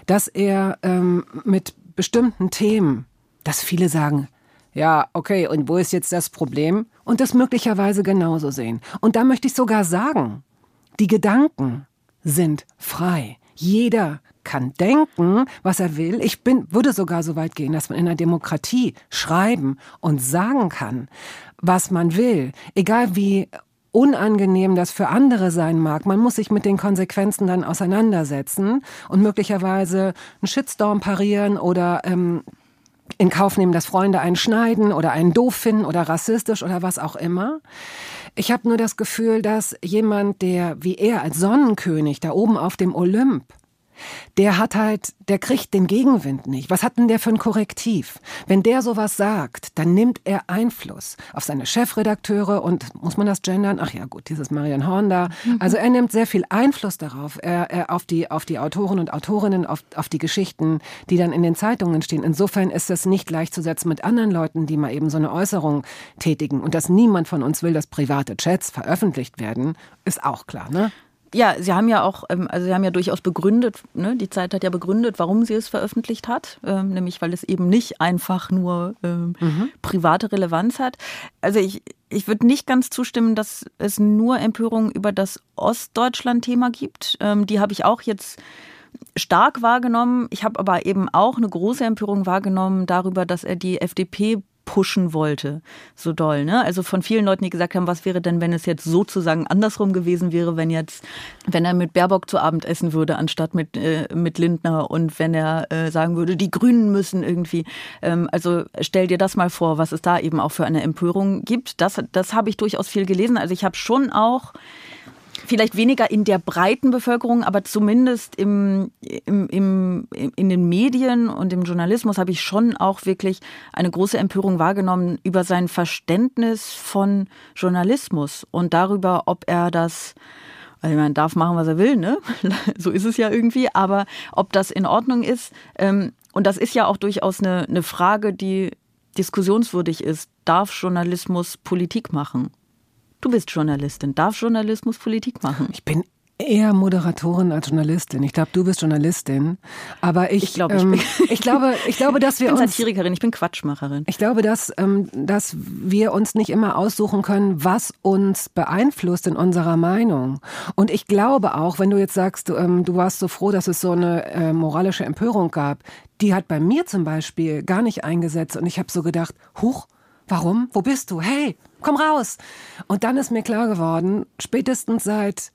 dass er ähm, mit bestimmten Themen, dass viele sagen, ja, okay, und wo ist jetzt das Problem? Und das möglicherweise genauso sehen. Und da möchte ich sogar sagen, die Gedanken sind frei. Jeder kann denken, was er will. Ich bin, würde sogar so weit gehen, dass man in einer Demokratie schreiben und sagen kann, was man will. Egal wie unangenehm das für andere sein mag, man muss sich mit den Konsequenzen dann auseinandersetzen und möglicherweise einen Shitstorm parieren oder ähm, in Kauf nehmen, dass Freunde einen schneiden oder einen doof finden oder rassistisch oder was auch immer. Ich habe nur das Gefühl, dass jemand, der wie er als Sonnenkönig da oben auf dem Olymp der hat halt, der kriegt den Gegenwind nicht. Was hat denn der für ein Korrektiv? Wenn der sowas sagt, dann nimmt er Einfluss auf seine Chefredakteure und muss man das gendern? Ach ja, gut, dieses Marian Horn da. Mhm. Also er nimmt sehr viel Einfluss darauf, er, er, auf die, auf die Autoren und Autorinnen, auf, auf die Geschichten, die dann in den Zeitungen stehen. Insofern ist das nicht gleichzusetzen mit anderen Leuten, die mal eben so eine Äußerung tätigen. Und dass niemand von uns will, dass private Chats veröffentlicht werden, ist auch klar, ne? Ja, Sie haben ja auch, ähm, also Sie haben ja durchaus begründet, ne? die Zeit hat ja begründet, warum sie es veröffentlicht hat, ähm, nämlich weil es eben nicht einfach nur ähm, mhm. private Relevanz hat. Also ich, ich würde nicht ganz zustimmen, dass es nur Empörung über das Ostdeutschland-Thema gibt. Ähm, die habe ich auch jetzt stark wahrgenommen. Ich habe aber eben auch eine große Empörung wahrgenommen darüber, dass er die FDP pushen wollte, so doll. Ne? Also von vielen Leuten, die gesagt haben, was wäre denn, wenn es jetzt sozusagen andersrum gewesen wäre, wenn jetzt, wenn er mit Baerbock zu Abend essen würde, anstatt mit, äh, mit Lindner und wenn er äh, sagen würde, die Grünen müssen irgendwie. Ähm, also stell dir das mal vor, was es da eben auch für eine Empörung gibt. Das, das habe ich durchaus viel gelesen. Also ich habe schon auch vielleicht weniger in der breiten Bevölkerung, aber zumindest im, im, im, in den Medien und im Journalismus habe ich schon auch wirklich eine große Empörung wahrgenommen über sein Verständnis von Journalismus und darüber, ob er das also man darf machen, was er will, ne? So ist es ja irgendwie. Aber ob das in Ordnung ist, ähm, und das ist ja auch durchaus eine, eine Frage, die diskussionswürdig ist. Darf Journalismus Politik machen? Du bist Journalistin. Darf Journalismus Politik machen? Ich bin eher Moderatorin als Journalistin. Ich glaube, du bist Journalistin, aber ich, ich, glaub, ich, ähm, ich glaube, ich glaube, dass wir ich bin uns Satirikerin, ich bin Quatschmacherin. Ich glaube, dass ähm, dass wir uns nicht immer aussuchen können, was uns beeinflusst in unserer Meinung. Und ich glaube auch, wenn du jetzt sagst, du, ähm, du warst so froh, dass es so eine äh, moralische Empörung gab, die hat bei mir zum Beispiel gar nicht eingesetzt. Und ich habe so gedacht, huch, warum? Wo bist du? Hey, komm raus. Und dann ist mir klar geworden, spätestens seit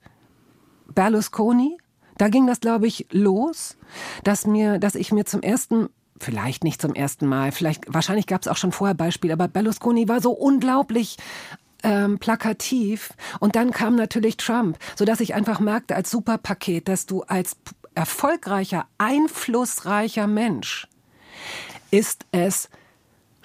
Berlusconi, da ging das, glaube ich, los, dass mir, dass ich mir zum ersten vielleicht nicht zum ersten Mal, vielleicht wahrscheinlich gab es auch schon vorher Beispiele, aber Berlusconi war so unglaublich ähm, plakativ und dann kam natürlich Trump, so dass ich einfach merkte als Superpaket, dass du als erfolgreicher, einflussreicher Mensch ist es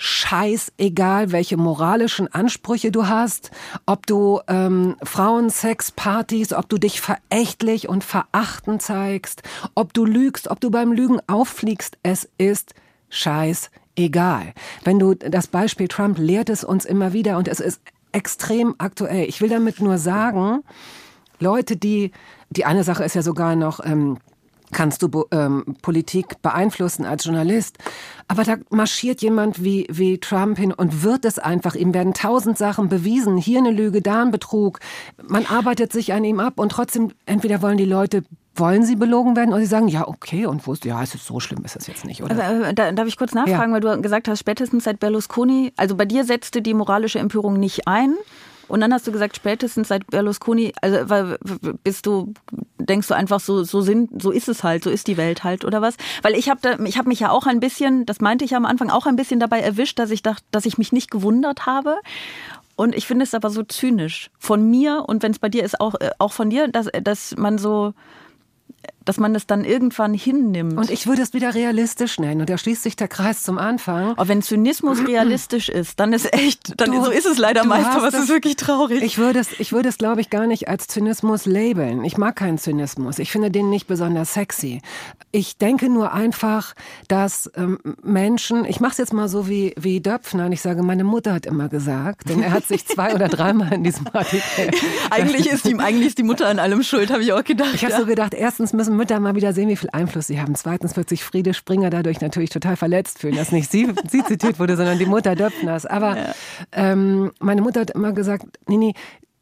scheißegal, welche moralischen Ansprüche du hast, ob du ähm, Frauensexpartys, ob du dich verächtlich und verachtend zeigst, ob du lügst, ob du beim Lügen auffliegst, es ist scheißegal. Wenn du das Beispiel Trump lehrt es uns immer wieder und es ist extrem aktuell. Ich will damit nur sagen, Leute, die die eine Sache ist ja sogar noch ähm, kannst du ähm, Politik beeinflussen als Journalist. Aber da marschiert jemand wie, wie Trump hin und wird es einfach. Ihm werden tausend Sachen bewiesen. Hier eine Lüge, da ein Betrug. Man arbeitet sich an ihm ab und trotzdem, entweder wollen die Leute wollen sie belogen werden oder sie sagen, ja, okay, und wo ist, ja, es ist so schlimm, ist es jetzt nicht, oder? Also, äh, da, darf ich kurz nachfragen, ja. weil du gesagt hast, spätestens seit Berlusconi, also bei dir setzte die moralische Empörung nicht ein, und dann hast du gesagt, spätestens seit Berlusconi, also bist du, denkst du einfach so, so sind, so ist es halt, so ist die Welt halt oder was? Weil ich habe ich habe mich ja auch ein bisschen, das meinte ich am Anfang auch ein bisschen dabei erwischt, dass ich dachte, dass ich mich nicht gewundert habe. Und ich finde es aber so zynisch von mir und wenn es bei dir ist auch äh, auch von dir, dass dass man so dass man es dann irgendwann hinnimmt. Und ich würde es wieder realistisch nennen. Und da schließt sich der Kreis zum Anfang. Aber wenn Zynismus realistisch ist, dann ist echt, dann du, so ist es leider meist, aber es ist wirklich traurig. Ich würde es, ich würde es, glaube ich, gar nicht als Zynismus labeln. Ich mag keinen Zynismus. Ich finde den nicht besonders sexy. Ich denke nur einfach, dass ähm, Menschen, ich mache es jetzt mal so wie, wie Döpfner und ich sage, meine Mutter hat immer gesagt, denn er hat sich zwei oder dreimal in diesem Artikel. eigentlich ist ihm, eigentlich ist die Mutter an allem schuld, habe ich auch gedacht. Ich habe ja. so gedacht, erstens müssen Mütter mal wieder sehen, wie viel Einfluss sie haben. Zweitens wird sich Friede Springer dadurch natürlich total verletzt fühlen, dass nicht sie, sie zitiert wurde, sondern die Mutter Döpfners. Aber ja. ähm, meine Mutter hat immer gesagt, Nini,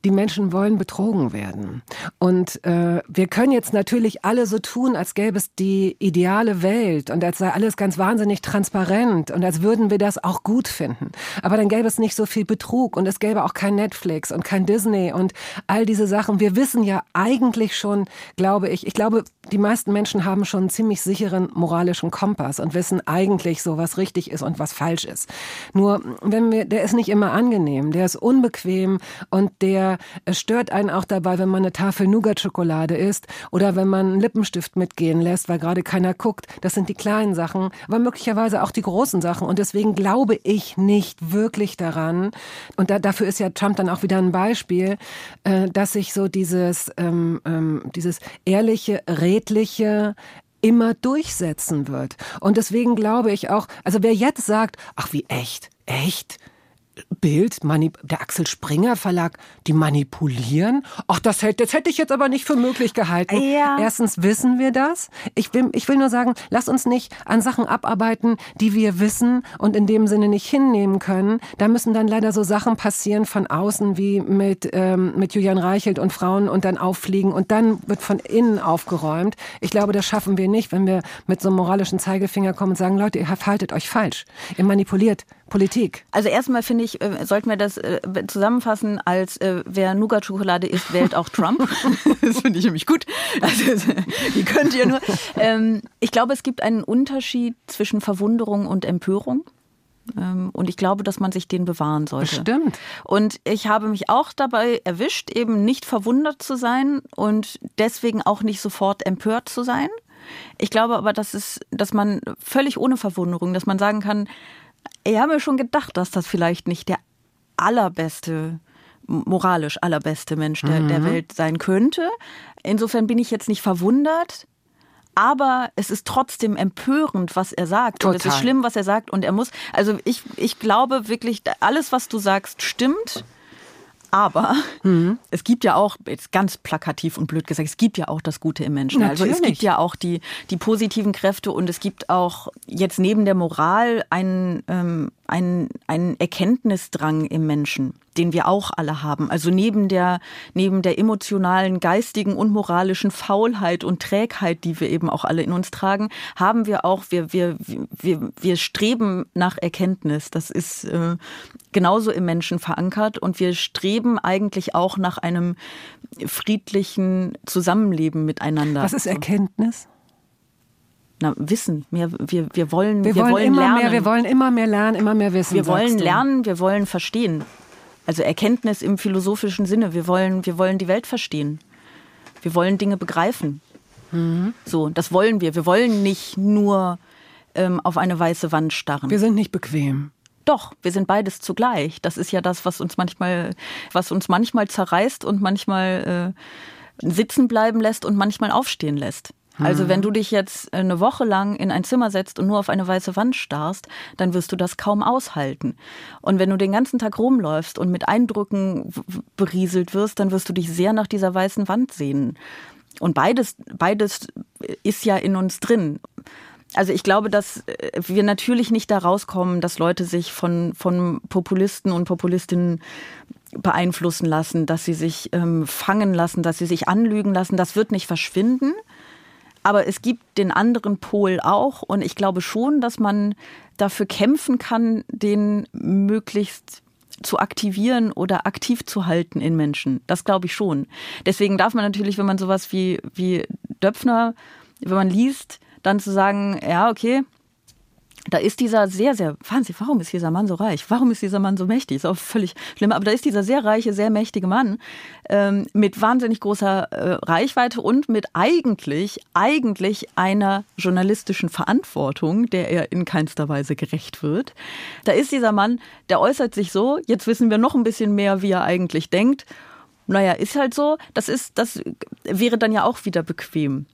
die Menschen wollen betrogen werden. Und äh, wir können jetzt natürlich alle so tun, als gäbe es die ideale Welt und als sei alles ganz wahnsinnig transparent und als würden wir das auch gut finden. Aber dann gäbe es nicht so viel Betrug und es gäbe auch kein Netflix und kein Disney und all diese Sachen. Wir wissen ja eigentlich schon, glaube ich, ich glaube, die meisten Menschen haben schon einen ziemlich sicheren moralischen Kompass und wissen eigentlich so, was richtig ist und was falsch ist. Nur, wenn wir, der ist nicht immer angenehm, der ist unbequem und der es stört einen auch dabei, wenn man eine Tafel Nougat-Schokolade isst oder wenn man einen Lippenstift mitgehen lässt, weil gerade keiner guckt. Das sind die kleinen Sachen, aber möglicherweise auch die großen Sachen. Und deswegen glaube ich nicht wirklich daran. Und da, dafür ist ja Trump dann auch wieder ein Beispiel, äh, dass sich so dieses, ähm, ähm, dieses ehrliche, redliche, immer durchsetzen wird. Und deswegen glaube ich auch, also wer jetzt sagt, ach wie echt, echt, Bild, der Axel Springer Verlag, die manipulieren? Ach, das hätte, das hätte ich jetzt aber nicht für möglich gehalten. Ja. Erstens wissen wir das. Ich will, ich will nur sagen, lass uns nicht an Sachen abarbeiten, die wir wissen und in dem Sinne nicht hinnehmen können. Da müssen dann leider so Sachen passieren von außen wie mit, ähm, mit Julian Reichelt und Frauen und dann auffliegen und dann wird von innen aufgeräumt. Ich glaube, das schaffen wir nicht, wenn wir mit so einem moralischen Zeigefinger kommen und sagen, Leute, ihr haltet euch falsch. Ihr manipuliert Politik. Also erstmal finde ich, äh, sollten wir das äh, zusammenfassen als äh, wer Nougat-Schokolade isst, wählt auch Trump. das finde ich nämlich gut. Also, wie könnt ihr nur? Ähm, ich glaube, es gibt einen Unterschied zwischen Verwunderung und Empörung. Ähm, und ich glaube, dass man sich den bewahren sollte. Stimmt. Und ich habe mich auch dabei erwischt, eben nicht verwundert zu sein und deswegen auch nicht sofort empört zu sein. Ich glaube aber, dass es, dass man völlig ohne Verwunderung, dass man sagen kann, ich habe mir schon gedacht, dass das vielleicht nicht der allerbeste, moralisch allerbeste Mensch der, mhm. der Welt sein könnte. Insofern bin ich jetzt nicht verwundert. Aber es ist trotzdem empörend, was er sagt. Total. Und es ist schlimm, was er sagt. Und er muss, also ich, ich glaube wirklich, alles, was du sagst, stimmt. Aber mhm. es gibt ja auch, jetzt ganz plakativ und blöd gesagt, es gibt ja auch das Gute im Menschen. Natürlich. Also es gibt ja auch die, die positiven Kräfte und es gibt auch jetzt neben der Moral einen, ähm, einen, einen Erkenntnisdrang im Menschen den wir auch alle haben. Also neben der, neben der emotionalen, geistigen und moralischen Faulheit und Trägheit, die wir eben auch alle in uns tragen, haben wir auch, wir, wir, wir, wir streben nach Erkenntnis. Das ist äh, genauso im Menschen verankert und wir streben eigentlich auch nach einem friedlichen Zusammenleben miteinander. Was ist Erkenntnis? Na, Wissen. Mehr, wir, wir wollen, wir, wir wollen, wollen immer lernen. mehr, wir wollen immer mehr lernen, immer mehr wissen. Wir wollen lernen, wir wollen verstehen. Also Erkenntnis im philosophischen Sinne. Wir wollen, wir wollen die Welt verstehen. Wir wollen Dinge begreifen. Mhm. So, das wollen wir. Wir wollen nicht nur ähm, auf eine weiße Wand starren. Wir sind nicht bequem. Doch, wir sind beides zugleich. Das ist ja das, was uns manchmal, was uns manchmal zerreißt und manchmal äh, sitzen bleiben lässt und manchmal aufstehen lässt. Also wenn mhm. du dich jetzt eine Woche lang in ein Zimmer setzt und nur auf eine weiße Wand starrst, dann wirst du das kaum aushalten. Und wenn du den ganzen Tag rumläufst und mit Eindrücken berieselt wirst, dann wirst du dich sehr nach dieser weißen Wand sehnen. Und beides, beides ist ja in uns drin. Also ich glaube, dass äh, wir natürlich nicht da rauskommen, dass Leute sich von, von Populisten und Populistinnen beeinflussen lassen, dass sie sich ähm, fangen lassen, dass sie sich anlügen lassen. Das wird nicht verschwinden. Aber es gibt den anderen Pol auch und ich glaube schon, dass man dafür kämpfen kann, den möglichst zu aktivieren oder aktiv zu halten in Menschen. Das glaube ich schon. Deswegen darf man natürlich, wenn man sowas wie, wie Döpfner, wenn man liest, dann zu sagen, ja, okay, da ist dieser sehr, sehr, Wahnsinn, warum ist dieser Mann so reich? Warum ist dieser Mann so mächtig? Ist auch völlig schlimm. Aber da ist dieser sehr reiche, sehr mächtige Mann ähm, mit wahnsinnig großer äh, Reichweite und mit eigentlich, eigentlich einer journalistischen Verantwortung, der er in keinster Weise gerecht wird. Da ist dieser Mann, der äußert sich so, jetzt wissen wir noch ein bisschen mehr, wie er eigentlich denkt. Naja, ist halt so. Das ist, das wäre dann ja auch wieder bequem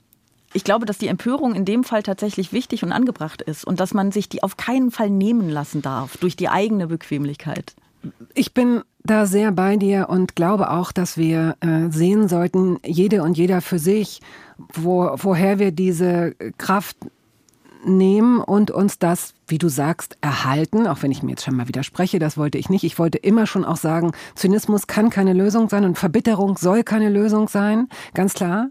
ich glaube, dass die Empörung in dem Fall tatsächlich wichtig und angebracht ist und dass man sich die auf keinen Fall nehmen lassen darf durch die eigene Bequemlichkeit. Ich bin da sehr bei dir und glaube auch, dass wir äh, sehen sollten, jede und jeder für sich, wo, woher wir diese Kraft nehmen und uns das, wie du sagst, erhalten, auch wenn ich mir jetzt schon mal widerspreche, das wollte ich nicht. Ich wollte immer schon auch sagen, Zynismus kann keine Lösung sein und Verbitterung soll keine Lösung sein, ganz klar.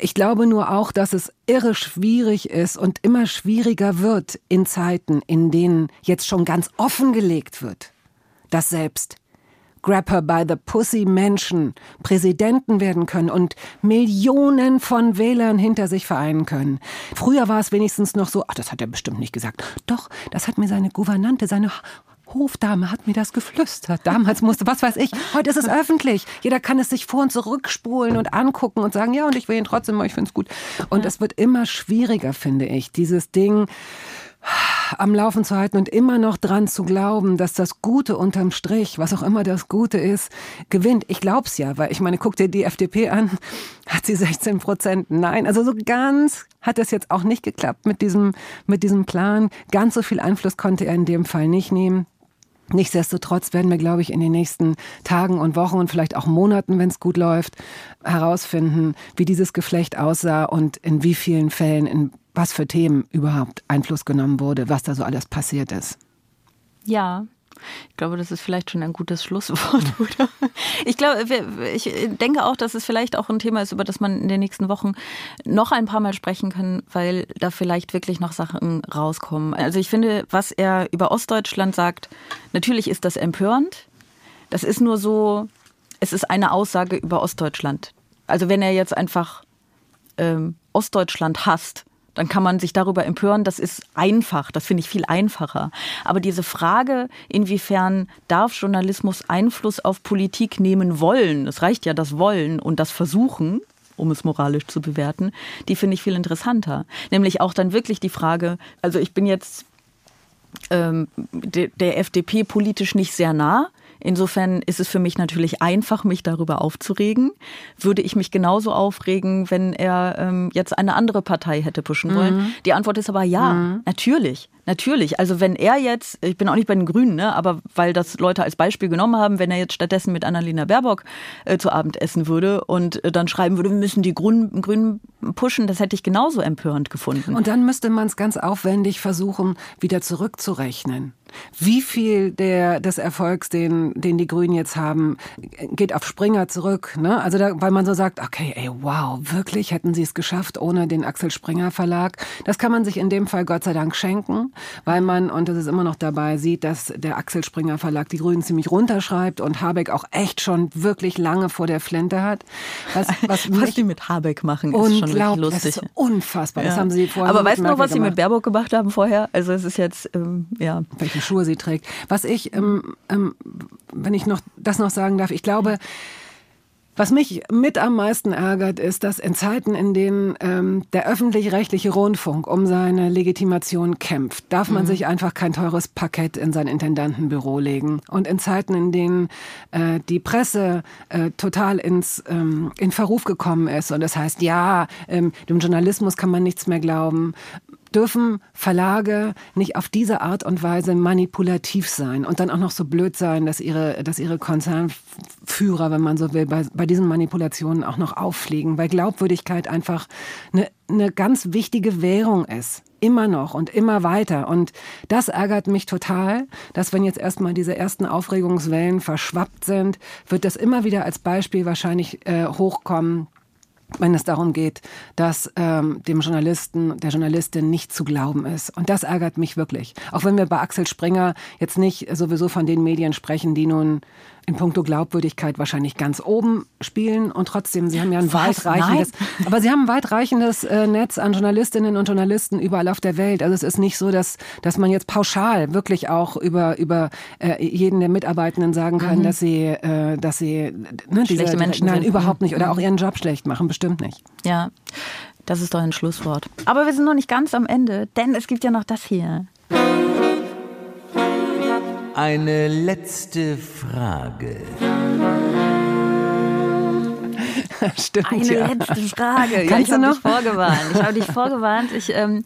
Ich glaube nur auch, dass es irre schwierig ist und immer schwieriger wird in Zeiten, in denen jetzt schon ganz offengelegt wird, dass selbst Grab Her by the Pussy Menschen Präsidenten werden können und Millionen von Wählern hinter sich vereinen können. Früher war es wenigstens noch so, ach, das hat er bestimmt nicht gesagt. Doch, das hat mir seine Gouvernante, seine Hofdame hat mir das geflüstert. Damals musste, was weiß ich, heute ist es öffentlich. Jeder kann es sich vor und zurückspulen und angucken und sagen, ja, und ich will ihn trotzdem, aber ich finde es gut. Und es wird immer schwieriger, finde ich, dieses Ding, am Laufen zu halten und immer noch dran zu glauben, dass das Gute unterm Strich, was auch immer das Gute ist, gewinnt. Ich glaub's ja, weil ich meine, guck dir die FDP an, hat sie 16 Prozent. Nein, also so ganz hat es jetzt auch nicht geklappt mit diesem, mit diesem Plan. Ganz so viel Einfluss konnte er in dem Fall nicht nehmen. Nichtsdestotrotz werden wir, glaube ich, in den nächsten Tagen und Wochen und vielleicht auch Monaten, wenn es gut läuft, herausfinden, wie dieses Geflecht aussah und in wie vielen Fällen, in was für Themen überhaupt Einfluss genommen wurde, was da so alles passiert ist. Ja, ich glaube, das ist vielleicht schon ein gutes Schlusswort, oder? Ich glaube, ich denke auch, dass es vielleicht auch ein Thema ist, über das man in den nächsten Wochen noch ein paar Mal sprechen kann, weil da vielleicht wirklich noch Sachen rauskommen. Also ich finde, was er über Ostdeutschland sagt, natürlich ist das empörend. Das ist nur so, es ist eine Aussage über Ostdeutschland. Also wenn er jetzt einfach ähm, Ostdeutschland hasst, dann kann man sich darüber empören. Das ist einfach, das finde ich viel einfacher. Aber diese Frage, inwiefern darf Journalismus Einfluss auf Politik nehmen wollen, es reicht ja das Wollen und das Versuchen, um es moralisch zu bewerten, die finde ich viel interessanter. Nämlich auch dann wirklich die Frage, also ich bin jetzt ähm, der, der FDP politisch nicht sehr nah. Insofern ist es für mich natürlich einfach, mich darüber aufzuregen. Würde ich mich genauso aufregen, wenn er ähm, jetzt eine andere Partei hätte pushen wollen? Mhm. Die Antwort ist aber ja, mhm. natürlich. Natürlich, also wenn er jetzt, ich bin auch nicht bei den Grünen, ne, aber weil das Leute als Beispiel genommen haben, wenn er jetzt stattdessen mit Annalena Baerbock äh, zu Abend essen würde und äh, dann schreiben würde, wir müssen die Grünen, Grünen pushen, das hätte ich genauso empörend gefunden. Und dann müsste man es ganz aufwendig versuchen, wieder zurückzurechnen. Wie viel der, des Erfolgs, den, den die Grünen jetzt haben, geht auf Springer zurück? Ne? Also da, weil man so sagt, okay, ey, wow, wirklich hätten sie es geschafft ohne den Axel Springer Verlag. Das kann man sich in dem Fall Gott sei Dank schenken weil man, und das ist immer noch dabei, sieht, dass der Axel Springer Verlag die Grünen ziemlich runterschreibt und Habeck auch echt schon wirklich lange vor der Flinte hat. Was, was, was die mit Habeck machen, ist schon wirklich lustig. Das ist unfassbar. Ja. Das haben sie vorher Aber weißt du noch, was sie mit Baerbock gemacht haben vorher? Also es ist jetzt, ähm, ja. Welche Schuhe sie trägt. Was ich, ähm, ähm, wenn ich noch das noch sagen darf, ich glaube, mhm was mich mit am meisten ärgert, ist, dass in Zeiten, in denen ähm, der öffentlich-rechtliche Rundfunk um seine Legitimation kämpft, darf man mhm. sich einfach kein teures Parkett in sein Intendantenbüro legen. Und in Zeiten, in denen äh, die Presse äh, total ins ähm, in Verruf gekommen ist und das heißt, ja, ähm, dem Journalismus kann man nichts mehr glauben, dürfen Verlage nicht auf diese Art und Weise manipulativ sein und dann auch noch so blöd sein, dass ihre, dass ihre Konzernführer, wenn man so will, bei, bei diesen Manipulationen auch noch auffliegen, weil Glaubwürdigkeit einfach eine, eine ganz wichtige Währung ist immer noch und immer weiter. Und das ärgert mich total, dass wenn jetzt erstmal diese ersten Aufregungswellen verschwappt sind, wird das immer wieder als Beispiel wahrscheinlich äh, hochkommen, wenn es darum geht, dass ähm, dem Journalisten, der Journalistin nicht zu glauben ist. Und das ärgert mich wirklich. Auch wenn wir bei Axel Springer jetzt nicht sowieso von den Medien sprechen, die nun in puncto Glaubwürdigkeit wahrscheinlich ganz oben spielen und trotzdem, sie haben ja ein Was? weitreichendes, Nein. aber sie haben ein weitreichendes äh, Netz an Journalistinnen und Journalisten überall auf der Welt. Also es ist nicht so, dass, dass man jetzt pauschal wirklich auch über, über äh, jeden der Mitarbeitenden sagen kann, mhm. dass sie, äh, dass sie ne, diese, Schlechte Menschen nein, sind. überhaupt nicht oder auch ihren Job schlecht machen, bestimmt nicht. Ja, das ist doch ein Schlusswort. Aber wir sind noch nicht ganz am Ende, denn es gibt ja noch das hier. Eine letzte Frage. Stimmt, Eine ja. letzte Frage. ja, ich habe dich vorgewarnt. Ich habe dich vorgewarnt. Ich, ähm,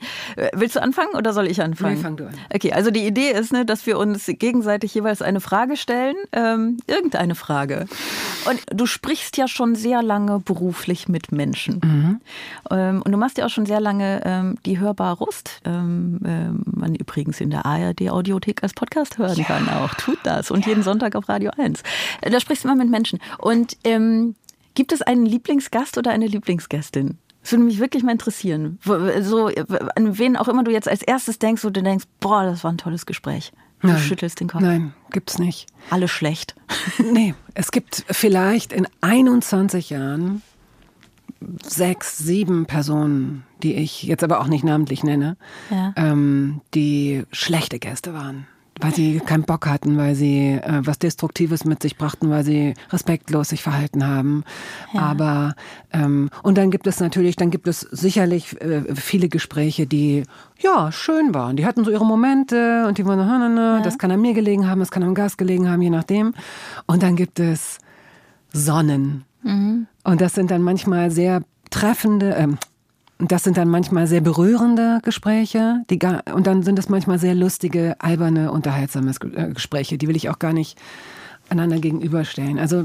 willst du anfangen oder soll ich anfangen? Nee, fang du an. Okay, also die Idee ist, ne, dass wir uns gegenseitig jeweils eine Frage stellen, ähm, irgendeine Frage. Und du sprichst ja schon sehr lange beruflich mit Menschen. Mhm. Ähm, und du machst ja auch schon sehr lange ähm, die Hörbar Rust, ähm, ähm, man übrigens in der ARD-Audiothek als Podcast hören kann auch. Tut das. Und jeden Sonntag auf Radio 1. Äh, Da sprichst du immer mit Menschen. Und ähm, gibt es einen Lieblingsgast oder eine Lieblingsgästin? Das würde mich wirklich mal interessieren. So, an wen auch immer du jetzt als erstes denkst, wo du denkst, boah, das war ein tolles Gespräch. Du Nein. schüttelst den Kopf. Nein, gibt's nicht. Alle schlecht. Nee, es gibt vielleicht in 21 Jahren sechs, sieben Personen, die ich jetzt aber auch nicht namentlich nenne, Ja. ähm, die schlechte Gäste waren. Weil sie keinen Bock hatten, weil sie äh, was Destruktives mit sich brachten, weil sie respektlos sich verhalten haben. Aber ähm, und dann gibt es natürlich, dann gibt es sicherlich äh, viele Gespräche, die ja schön waren. Die hatten so ihre Momente und die waren, na, na, na, das kann an mir gelegen haben, das kann am Gast gelegen haben, je nachdem. Und dann gibt es Sonnen. Und das sind dann manchmal sehr treffende, ähm, das sind dann manchmal sehr berührende Gespräche. Die gar, und dann sind es manchmal sehr lustige, alberne, unterhaltsame äh, Gespräche. Die will ich auch gar nicht einander gegenüberstellen. Also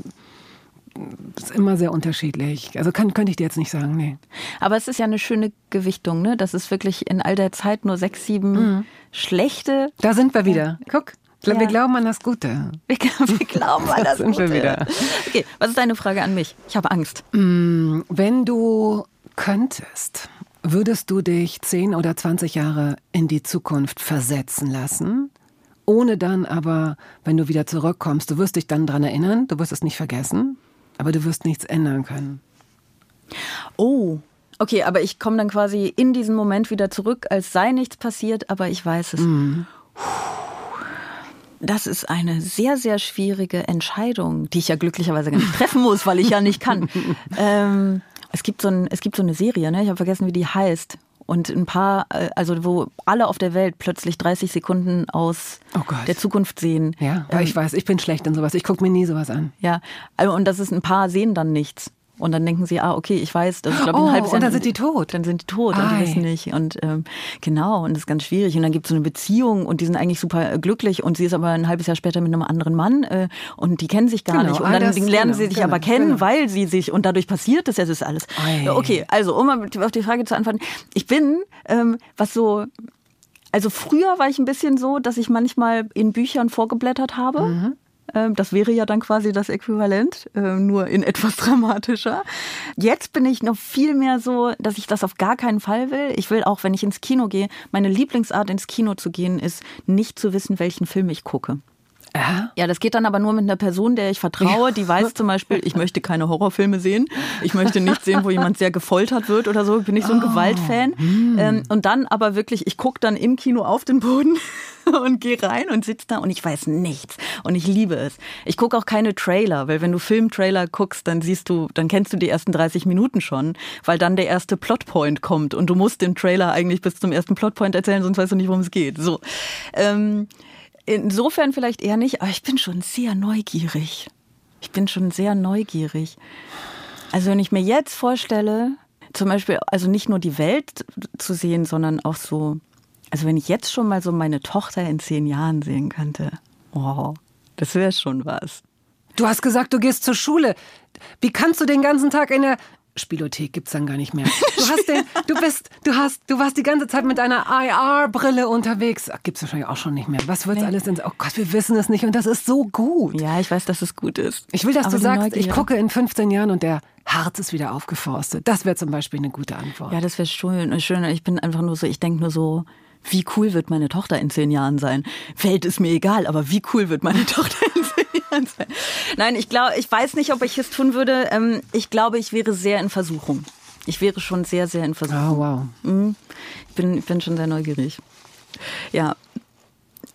es ist immer sehr unterschiedlich. Also kann, könnte ich dir jetzt nicht sagen, nee. Aber es ist ja eine schöne Gewichtung, ne? Das ist wirklich in all der Zeit nur sechs, sieben Mhm. schlechte. Da sind wir wieder. Guck, wir Ja. glauben an das Gute. Wir, wir glauben an das sind wir Gute. wieder. Okay, was ist deine Frage an mich? Ich habe Angst. Wenn du könntest, würdest du dich 10 oder 20 Jahre in die Zukunft versetzen lassen? Ohne dann aber, wenn du wieder zurückkommst, du wirst dich dann dran erinnern, du wirst es nicht vergessen, aber du wirst nichts ändern können. Oh. Okay, aber ich komme dann quasi in diesen Moment wieder zurück, als sei nichts passiert, aber ich weiß es. Das ist eine sehr, sehr schwierige Entscheidung, die ich ja glücklicherweise gar nicht treffen muss, weil ich ja nicht kann. ähm, es, gibt so ein, es gibt so eine Serie, ne? ich habe vergessen, wie die heißt. Und ein paar, äh, also wo alle auf der Welt plötzlich 30 Sekunden aus Oh der Zukunft sehen. Ja, weil Ähm, ich weiß, ich bin schlecht in sowas. Ich gucke mir nie sowas an. Ja, also, und das ist ein paar sehen dann nichts. Und dann denken sie, ah, okay, ich weiß, das ist, glaube ich, ein Oh, halbes Jahr. und dann sind die tot. Dann sind die tot und Ei. die wissen nicht. Und ähm, genau, und das ist ganz schwierig. Und dann gibt es so eine Beziehung und die sind eigentlich super äh, glücklich und sie ist aber ein halbes Jahr später mit einem anderen Mann äh, und die kennen sich gar Genau, nicht. Und dann lernen genau, sie sich genau, aber kennen, genau. weil sie sich, und dadurch passiert das, ja, das ist alles. Ei. Okay, also um auf die Frage zu antworten. Ich bin, ähm, was so also früher war ich ein bisschen so, dass ich manchmal in Büchern vorgeblättert habe. Mhm. Ähm, Das wäre ja dann quasi das Äquivalent, äh, nur in etwas dramatischer. Jetzt bin ich noch viel mehr so, dass ich das auf gar keinen Fall will. Ich will auch, wenn ich ins Kino gehe, meine Lieblingsart ins Kino zu gehen, ist nicht zu wissen, welchen Film ich gucke. Ja? Ja, das geht dann aber nur mit einer Person, der ich vertraue, die weiß zum Beispiel, ich möchte keine Horrorfilme sehen. Ich möchte nicht sehen, wo jemand sehr gefoltert wird oder so. Ich bin nicht so ein Gewaltfan. Ähm, und dann aber wirklich, ich gucke dann im Kino auf den Boden und gehe rein und sitze da und ich weiß nichts. Und ich liebe es. Ich gucke auch keine Trailer, weil wenn du Filmtrailer guckst, dann siehst du, dann kennst du die ersten 30 Minuten schon, weil dann der erste Plotpoint kommt und du musst den Trailer eigentlich bis zum ersten Plotpoint erzählen, sonst weißt du nicht, worum es geht. So. Ähm, Insofern vielleicht eher nicht, aber ich bin schon sehr neugierig. Ich bin schon sehr neugierig. Also wenn ich mir jetzt vorstelle, zum Beispiel, also nicht nur die Welt zu sehen, sondern auch so, also wenn ich jetzt schon mal so meine Tochter in zehn Jahren sehen könnte, oh, das wäre schon was. Du hast gesagt, du gehst zur Schule. Wie kannst du den ganzen Tag in der Spielothek gibt's dann gar nicht mehr. Du hast den, du bist, du hast, du warst die ganze Zeit mit einer IR-Brille unterwegs. Ach, gibt's wahrscheinlich auch schon nicht mehr. Was wird's alles denn? Oh Gott, wir wissen es nicht und das ist so gut. Ja, ich weiß, dass es gut ist. Ich will, dass Aber du sagst, ich Neugier- gucke in 15 Jahren und der Harz ist wieder aufgeforstet. Das wäre zum Beispiel eine gute Antwort. Ja, das wäre schön. schön. Ich bin einfach nur so, ich denke nur so, wie cool wird meine Tochter in zehn Jahren sein? Welt ist mir egal, aber wie cool wird meine Tochter in zehn Jahren sein? Nein, ich glaube, ich weiß nicht, ob ich es tun würde. Ähm, Ich glaube, ich wäre sehr in Versuchung. Ich wäre schon sehr, sehr in Versuchung. Oh, wow. Mhm. Ich bin, ich bin schon sehr neugierig. Ja.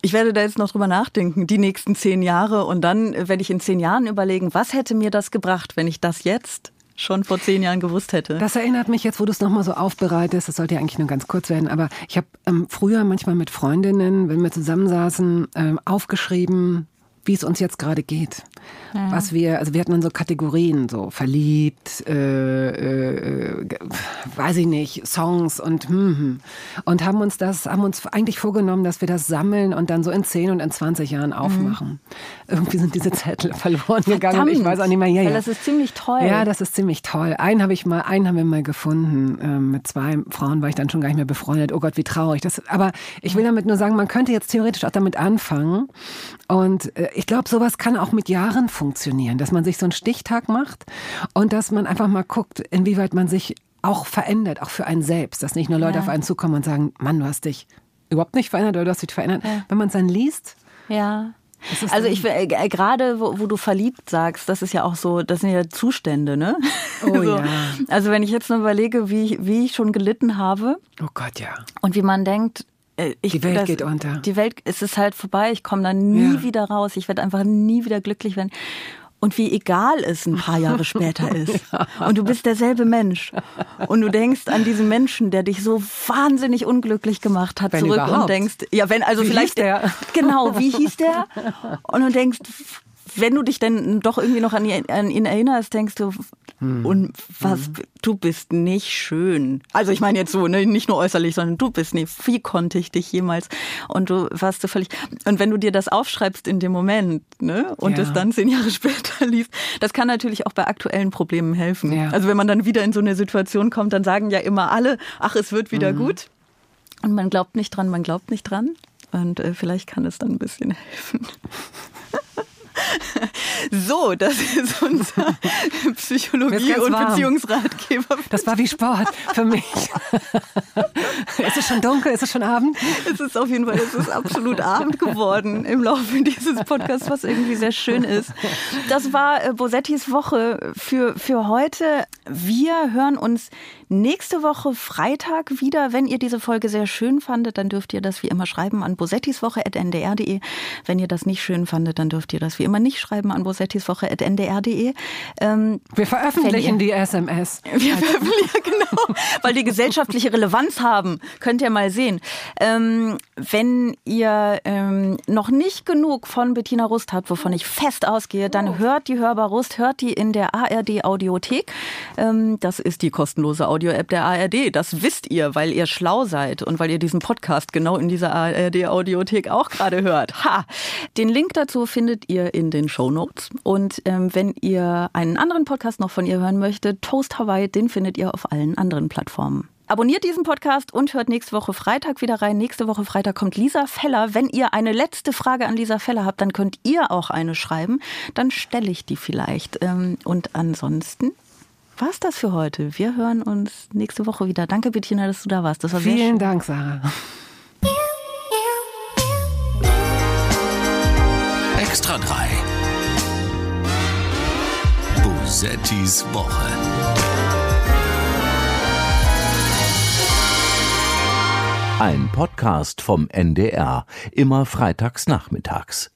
Ich werde da jetzt noch drüber nachdenken, die nächsten zehn Jahre. Und dann werde ich in zehn Jahren überlegen, was hätte mir das gebracht, wenn ich das jetzt schon vor zehn Jahren gewusst hätte. Das erinnert mich jetzt, wo du es nochmal so aufbereitest, das sollte ja eigentlich nur ganz kurz werden, aber ich habe ähm, früher manchmal mit Freundinnen, wenn wir zusammensaßen, ähm, aufgeschrieben, wie es uns jetzt gerade geht. Ja. was wir, also wir hatten dann so Kategorien, so verliebt, äh, äh, weiß ich nicht, Songs und hm, und haben uns das, haben uns eigentlich vorgenommen, dass wir das sammeln und dann so in 10 und in 20 Jahren aufmachen. Mhm. Irgendwie sind diese Zettel verloren gegangen Verdammt, ich weiß auch nicht mehr. Ja, ja. Das ist ziemlich toll. Ja, das ist ziemlich toll. Einen habe ich mal, einen haben wir mal gefunden. Ähm, mit zwei Frauen war ich dann schon gar nicht mehr befreundet. Oh Gott, wie traurig. Das, aber ich will damit nur sagen, man könnte jetzt theoretisch auch damit anfangen. Und äh, ich glaube, sowas kann auch mit Jahren funktionieren, dass man sich so einen Stichtag macht und dass man einfach mal guckt, inwieweit man sich auch verändert, auch für einen selbst, dass nicht nur Leute ja. auf einen zukommen und sagen, Mann, du hast dich überhaupt nicht verändert oder du hast dich verändert. Ja. Wenn man es dann liest, ja. Also ich äh, gerade wo, wo, du verliebt sagst, das ist ja auch so, das sind ja Zustände, ne? Oh so. ja. Also wenn ich jetzt nur überlege, wie, wie ich schon gelitten habe. Oh Gott, ja. Und wie man denkt, äh, ich, die Welt das, geht unter. Die Welt, es ist halt vorbei, ich komme da nie ja. wieder raus, ich werde einfach nie wieder glücklich werden und wie egal es ein paar Jahre später ist. Und du bist derselbe Mensch. Und du denkst an diesen Menschen, der dich so wahnsinnig unglücklich gemacht hat, wenn zurück überhaupt. und denkst, ja, wenn, also wie vielleicht der. Genau, wie hieß der? Und du denkst, wenn du dich dann doch irgendwie noch an ihn erinnerst, denkst du, hm. Und was, hm. du bist nicht schön. Also ich meine jetzt so, ne, nicht nur äußerlich, sondern du bist nicht. Wie konnte ich dich jemals? Und du warst so völlig. Und wenn du dir das aufschreibst in dem Moment, ne, und ja. es dann zehn Jahre später liest, das kann natürlich auch bei aktuellen Problemen helfen. Ja. Also wenn man dann wieder in so eine Situation kommt, dann sagen ja immer alle, ach, es wird wieder mhm. gut. Und man glaubt nicht dran, man glaubt nicht dran. Und äh, vielleicht kann es dann ein bisschen helfen. So, das ist unser Psychologie- und warm. Beziehungsratgeber. Das war wie Sport für mich. ist es schon dunkel? Ist es schon Abend? Es ist auf jeden Fall, es ist absolut Abend geworden im Laufe dieses Podcasts, was irgendwie sehr schön ist. Das war äh, Bosettis Woche für, für heute. Wir hören uns nächste Woche Freitag wieder. Wenn ihr diese Folge sehr schön fandet, dann dürft ihr das wie immer schreiben an bosettiswoche.ndr.de. Wenn ihr das nicht schön fandet, dann dürft ihr das wie immer nicht schreiben an bosettiswoche.ndr.de. Ähm, wir veröffentlichen ihr, die SMS. Wir veröffentlichen, genau, weil die gesellschaftliche Relevanz haben. Könnt ihr mal sehen. Ähm, wenn ihr ähm, noch nicht genug von Bettina Rust habt, wovon ich fest ausgehe, dann hört die Hörbar Rust, hört die in der ARD Audiothek. Ähm, das ist die kostenlose Audio-App der ARD. Das wisst ihr, weil ihr schlau seid und weil ihr diesen Podcast genau in dieser ARD Audiothek auch gerade hört. Ha! Den Link dazu findet ihr in den Show Notes. Und ähm, wenn ihr einen anderen Podcast noch von ihr hören möchtet, Toast Hawaii, den findet ihr auf allen anderen Plattformen. Abonniert diesen Podcast und hört nächste Woche Freitag wieder rein. Nächste Woche Freitag kommt Lisa Feller. Wenn ihr eine letzte Frage an Lisa Feller habt, dann könnt ihr auch eine schreiben. Dann stelle ich die vielleicht. Ähm, und ansonsten war's das für heute. Wir hören uns nächste Woche wieder. Danke, Bettina, dass du da warst. Das war Vielen sehr schön. Dank, Sarah. Extra 3. Bosettis Woche. Ein Podcast vom NDR, immer freitags nachmittags.